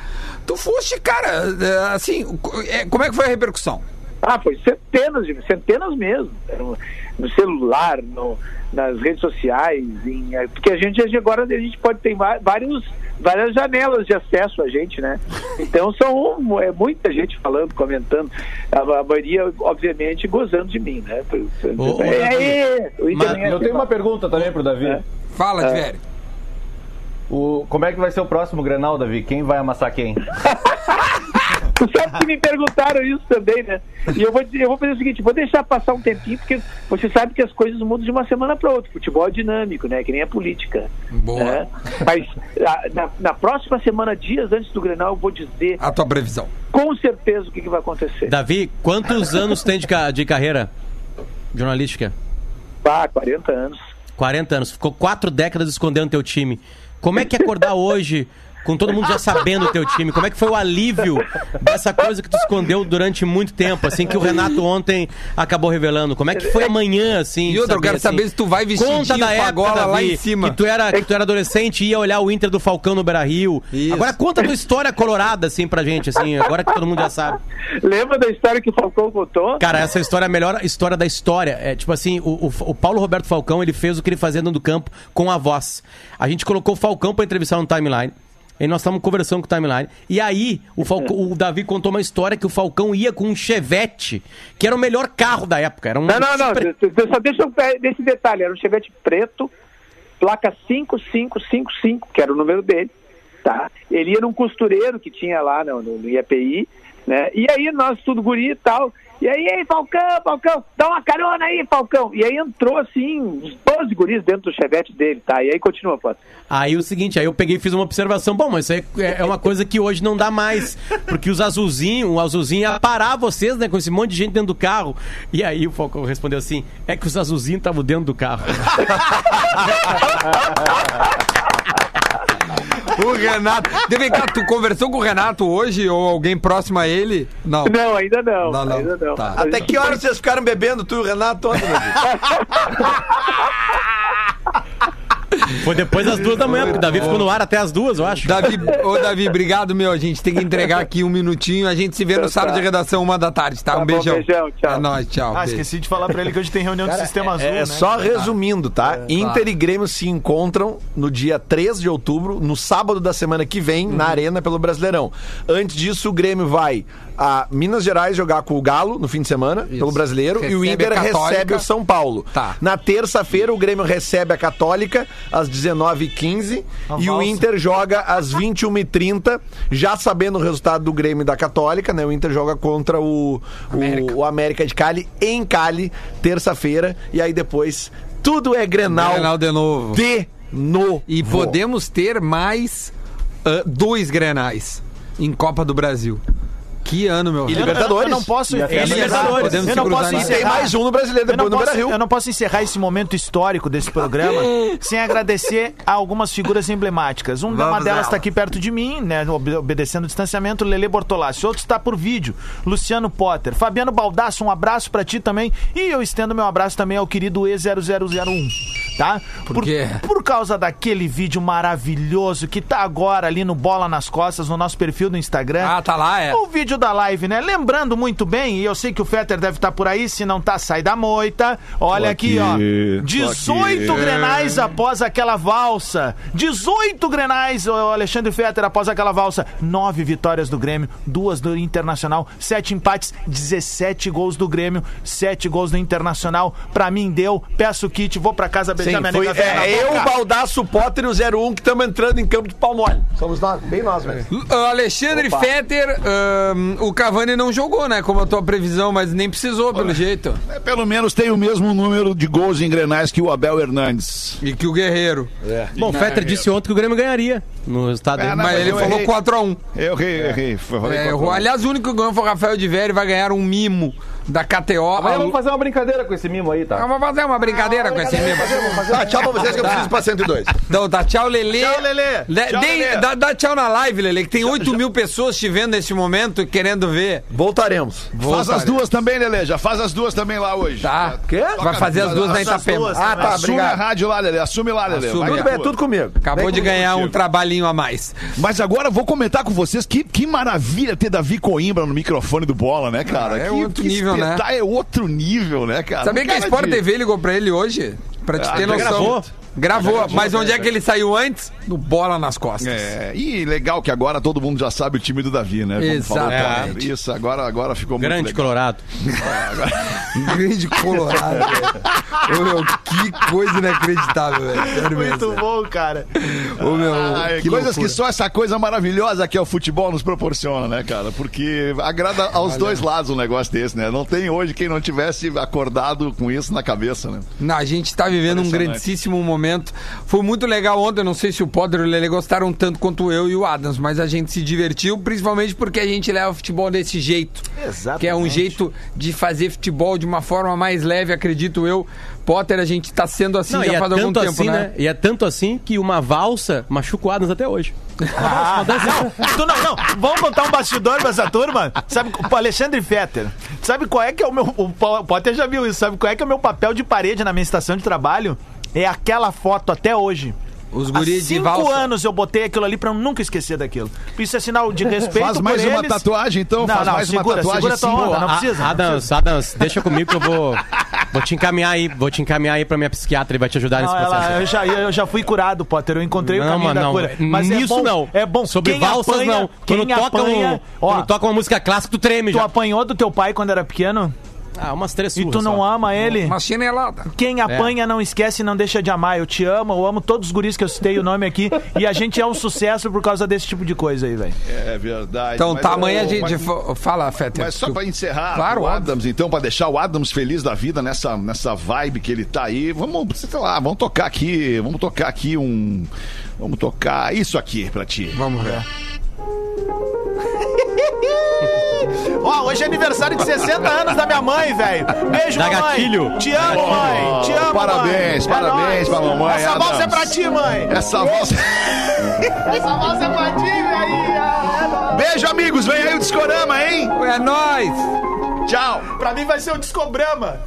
B: tu foste, cara, é, assim, é, como é que foi a repercussão?
I: Ah, foi centenas, de, centenas mesmo. No, no celular, no, nas redes sociais, em, eh, porque a gente agora a gente pode ter vários, várias janelas de acesso a gente, né? Então são é, muita gente falando, comentando, a, a maioria, obviamente, gozando de mim, né?
F: Ô,
I: É, é, o
F: Mas
I: é
D: Eu tenho
I: assim,
D: uma pergunta também pro Davi.
I: É.
B: Fala, Tiverio.
D: O, como é que vai ser o próximo Grenal, Davi? Quem vai amassar quem?
I: Tu sabe que me perguntaram isso também, né? E eu vou, dizer- eu vou fazer o seguinte, vou deixar passar um tempinho, porque você sabe que as coisas mudam de uma semana para outra. Futebol é dinâmico, né? Que nem a política.
B: Boa.
I: né? Mas a- na, na próxima semana, dias antes do Grenal, eu vou dizer
B: A tua previsão.
I: com certeza o que, que vai acontecer.
F: Davi, quantos anos tem de, ca- de carreira jornalística?
I: Ah, 40 anos.
F: 40 anos. Ficou quatro décadas escondendo teu time. Como é que é acordar hoje com todo mundo já sabendo o teu time? Como é que foi o alívio dessa coisa que tu escondeu durante muito tempo, assim, que o Renato ontem acabou revelando? Como é que foi amanhã, assim?
B: E outra, eu quero
F: assim?
B: saber se tu vai vestidinho
F: Conta da época,
B: lá em cima.
F: Que tu, era, que tu era adolescente e ia olhar o Inter do Falcão no Beira-Rio.
B: Isso.
F: Agora conta a tua história colorada, assim, pra gente, assim, agora que todo mundo já sabe.
I: Lembra da história que o Falcão contou?
F: Cara, essa história é a melhor história da história. É tipo assim, o, o, o Paulo Roberto Falcão, ele fez o que ele fazia dentro do campo com a voz. A gente colocou o Falcão pra entrevistar no timeline. E nós estávamos conversando com o timeline. E aí, o, Falcão, o Davi contou uma história que o Falcão ia com um Chevette, que era o melhor carro da época. Era um
I: Não, não, não.
F: super-
I: Só deixa eu desse detalhe. Era um Chevette preto, placa 5555, que era o número dele. Tá? Ele ia num costureiro que tinha lá no, no, no IAPI, né? E aí nós tudo guri e tal. E aí, ei, Falcão, Falcão, dá uma carona aí, Falcão. E aí entrou assim, uns 12 guris dentro do Chevette dele, tá? E aí continua, pô.
F: Aí o seguinte, aí eu peguei e fiz uma observação. Bom, mas isso aí é, é uma coisa que hoje não dá mais. Porque os azulzinhos, o azulzinho ia parar vocês, né? Com esse monte de gente dentro do carro. E aí o Falcão respondeu assim: é que os azulzinhos estavam dentro do carro.
B: O Renato. Vem cá, tu conversou com o Renato hoje ou alguém próximo a ele? Não.
I: Não, ainda não.
B: Não, não.
I: Ainda não.
B: Tá.
E: Até que horas vocês ficaram bebendo, tu e o Renato, ontem, meu filho?
F: Foi depois das duas da manhã, porque o Davi ficou no ar até as duas, eu acho.
B: Davi, ô Davi, obrigado, meu. A gente tem que entregar aqui um minutinho. A gente se vê no
I: Tá,
B: sábado
I: tá.
B: de redação, uma da tarde, tá?
I: Tá
B: Um
I: bom,
B: beijão.
I: beijão, tchau.
B: É nóis, tchau.
C: Ah,
B: beijo.
C: esqueci de falar pra ele que hoje tem reunião do Sistema Azul,
E: É
C: né?
E: só resumindo, tá? Inter e Grêmio se encontram no dia 3 de outubro, no sábado da semana que vem,
B: Uhum.
E: na Arena pelo Brasileirão. Antes disso, o Grêmio vai a Minas Gerais jogar com o Galo no fim de semana, pelo Brasileiro, e o
B: Recebe
E: Inter recebe o São Paulo.
B: Tá.
E: Na terça-feira, o Grêmio recebe a Católica às 19h15
C: Uma
E: e o. Inter joga às 21h30, já sabendo o resultado do Grêmio e da Católica, né? O Inter joga contra o
B: América.
E: o, o América de Cali em Cali, terça-feira, e aí depois tudo é Grenal,
B: Grenal de novo.
E: de novo.
B: E podemos ter mais ah, dois grenais em Copa do Brasil. Que ano, meu
E: E. Libertadores.
C: Eu não posso
I: E a
C: encerrar-
F: Libertadores.
B: Podemos
C: Eu
B: se
C: não
B: cruzar
C: posso
B: nisso.
E: Tem
C: encerrar.
E: mais um no Brasileiro
C: Eu não,
E: depois no
C: posso, eu não posso encerrar esse momento histórico desse programa sem agradecer a algumas figuras emblemáticas. Um, uma
B: Vamos
C: delas está aqui perto de mim, né, obe- obedecendo o distanciamento, Lele Bortolassi. Outro está por vídeo, Luciano Potter. Fabiano Baldasso, um abraço para ti também. E eu estendo meu abraço também ao querido E0001, tá?
B: Por quê?
C: Por causa daquele vídeo maravilhoso que tá agora ali no Bola nas Costas, no nosso perfil do Instagram.
B: Ah, tá lá, é.
C: O vídeo da live, né? Lembrando muito bem, e eu sei que o Fetter deve estar por aí, se não tá, sai da moita. Olha aqui, ó. 18 grenais após aquela valsa. 18 grenais, o Alexandre Fetter, após aquela valsa. 9 vitórias do Grêmio, duas do Internacional, 7 empates, 17 gols do Grêmio, 7 gols do Internacional. Pra mim deu. Peço o kit, vou pra casa beijar
E: Sim,
C: minha
E: foi,
C: nega
E: é, eu,
C: boca.
E: o Baldaço, Potter e o 01 que estamos entrando em campo de pau mole. Somos nós, bem nós, velho.
B: Uh, Alexandre Fetter, o Cavani não jogou, né? Como a tua previsão, mas nem precisou, pelo jeito.
J: É, Pelo menos tem o mesmo número de gols em Grenais que o Abel Hernandes.
B: E que o Guerreiro.
F: Bom, o Fetter disse ontem que o Grêmio ganharia no resultado
J: É,
F: dele.
J: não,
B: Mas
J: mas
B: ele falou
J: errei.
B: 4x1.
J: Eu errei, errei.
B: É,
J: quatro a um.
B: aliás, o único que ganhou foi o Rafael de Vério vai ganhar um mimo da KTO.
D: Amanhã vamos fazer uma brincadeira com esse mimo aí, tá?
B: Vamos fazer uma brincadeira com esse mimo.
E: Tá, tchau pra vocês que eu preciso ir pra 102.
B: Então tá, tchau, Lelê.
C: Tchau, Lelê.
B: Le-
C: Tchau, Lelê.
B: Dá, dá tchau na live, Lelê, que tem 8 mil pessoas te vendo nesse momento e querendo ver.
E: Voltaremos.
J: Faz as duas também, Lelê. Já faz as duas também lá hoje.
B: Tá?
E: Quê?
B: Vai fazer as duas na Itapema.
C: duas.
E: Ah, tá,
J: Assume a rádio lá, Lelê. Assume lá, Lelê.
B: Assume.
E: Tudo bem,
J: é
E: é
J: tua.
E: tudo comigo.
B: Acabou de ganhar um trabalhinho a mais.
J: Mas agora eu vou comentar com vocês que, que maravilha ter Davi Coimbra no microfone do Bola, né, cara?
B: Ah, é
J: que,
B: outro nível, né?
J: espetá- É outro nível, né, cara?
B: Sabia que a Sport TV ligou pra ele hoje? Pra te
J: Ah,
B: ter noção.
J: gravou?
B: Gravou, mas onde é que ele saiu antes? No bola nas costas.
J: É, e legal que agora todo mundo já sabe o time do Davi, né? Como
B: Exatamente.
J: Isso, agora, agora ficou muito
F: Grande
J: legal.
F: Colorado.
B: Grande Colorado, velho. Ô, meu, que coisa inacreditável, velho. Mesmo.
C: Muito bom, cara.
B: Ô, meu,
J: Ai,
B: que
J: coisas
B: loucura.
J: que só essa coisa maravilhosa que é o futebol nos proporciona, né, cara? Porque agrada aos dois lados um negócio desse, né? Não tem hoje quem não tivesse acordado com isso na cabeça, né?
B: Não, a gente tá vivendo um grandíssimo momento momento. Foi muito legal ontem, não sei se o Potter e o Lele gostaram tanto quanto eu e o Adams, mas a gente se divertiu, principalmente porque a gente leva o futebol desse jeito.
C: Exatamente.
B: Que é um jeito de fazer futebol de uma forma mais leve, acredito eu. Potter, a gente tá sendo assim
F: Não,
B: já
F: e é
B: faz algum
F: tanto
B: tempo,
F: assim,
B: né?
F: E é tanto assim que uma valsa Adams até hoje.
C: Ah, não, tu não, não. Vamos botar um bastidor pra essa turma? Sabe, o Alexandre Fetter. Sabe qual é que é o meu. O Po- Potter já viu isso. Sabe qual é que é o meu papel de parede na minha estação de trabalho? É aquela foto até hoje.
B: Os
C: Há
B: guris de
C: cinco
B: valsa.
C: anos eu botei aquilo ali pra eu nunca esquecer daquilo. Isso é sinal de respeito
J: Faz mais
C: por
J: uma
C: eles.
J: tatuagem, então.
C: Não,
J: Faz
C: não,
J: mais uma
C: segura,
J: tatuagem
C: segura tua onda, não precisa. não
F: Adams, Adams, deixa comigo que eu vou, vou te encaminhar aí, vou te encaminhar aí pra minha psiquiatra e vai te ajudar nesse
C: Não, ela-
F: processo.
C: eu, já, eu já fui curado, Potter. Eu encontrei o
F: Não,
C: caminho
F: mano,
C: da
F: não.
C: cura. Mas
F: Nisso
C: é bom,
F: não.
C: É bom.
F: Sobre
C: Quem
F: valsas,
C: apanha-
F: não.
C: Quem
F: Quando toca,
C: apanha,
F: um,
C: ó,
F: quando toca uma música clássica, tu treme
C: Tu
F: já.
C: apanhou do teu pai quando era pequeno?
F: Ah, umas três
C: E
F: surras
C: tu não
F: só.
C: ama ele?
B: Uma chinelada.
C: Quem apanha não esquece e não deixa de amar. Eu te amo, eu amo todos os guris que eu citei o nome aqui. e a gente é um sucesso por causa desse tipo de coisa aí, velho.
J: É verdade.
B: Então,
J: mas,
B: tamanha
J: ô,
B: de,
J: mas-
B: de Fala, Fetter.
J: Mas só
B: Tu-
J: pra encerrar,
B: Claro,
J: o
B: óbvio.
J: Adams, então, pra deixar o Adams feliz da vida nessa, nessa vibe que ele tá aí, vamos, sei lá, vamos tocar aqui, vamos tocar aqui um. Vamos tocar isso aqui pra ti.
B: Vamos ver.
C: Ó, hoje é aniversário de 60 anos da minha mãe, velho. Beijo,
F: Dá
C: mamãe.
F: gatilho.
C: Te amo, mãe. Te amo,
J: Parabéns,
C: mãe.
J: parabéns
C: nóis.
J: pra mamãe,
C: Essa
J: Adams.
C: voz é pra ti, mãe.
J: Essa voz.
C: Essa voz é pra ti, velho.
J: Beijo, amigos, vem aí o Discorama, hein?
B: É nóis!
J: Tchau.
C: Pra mim vai ser o Discobrama.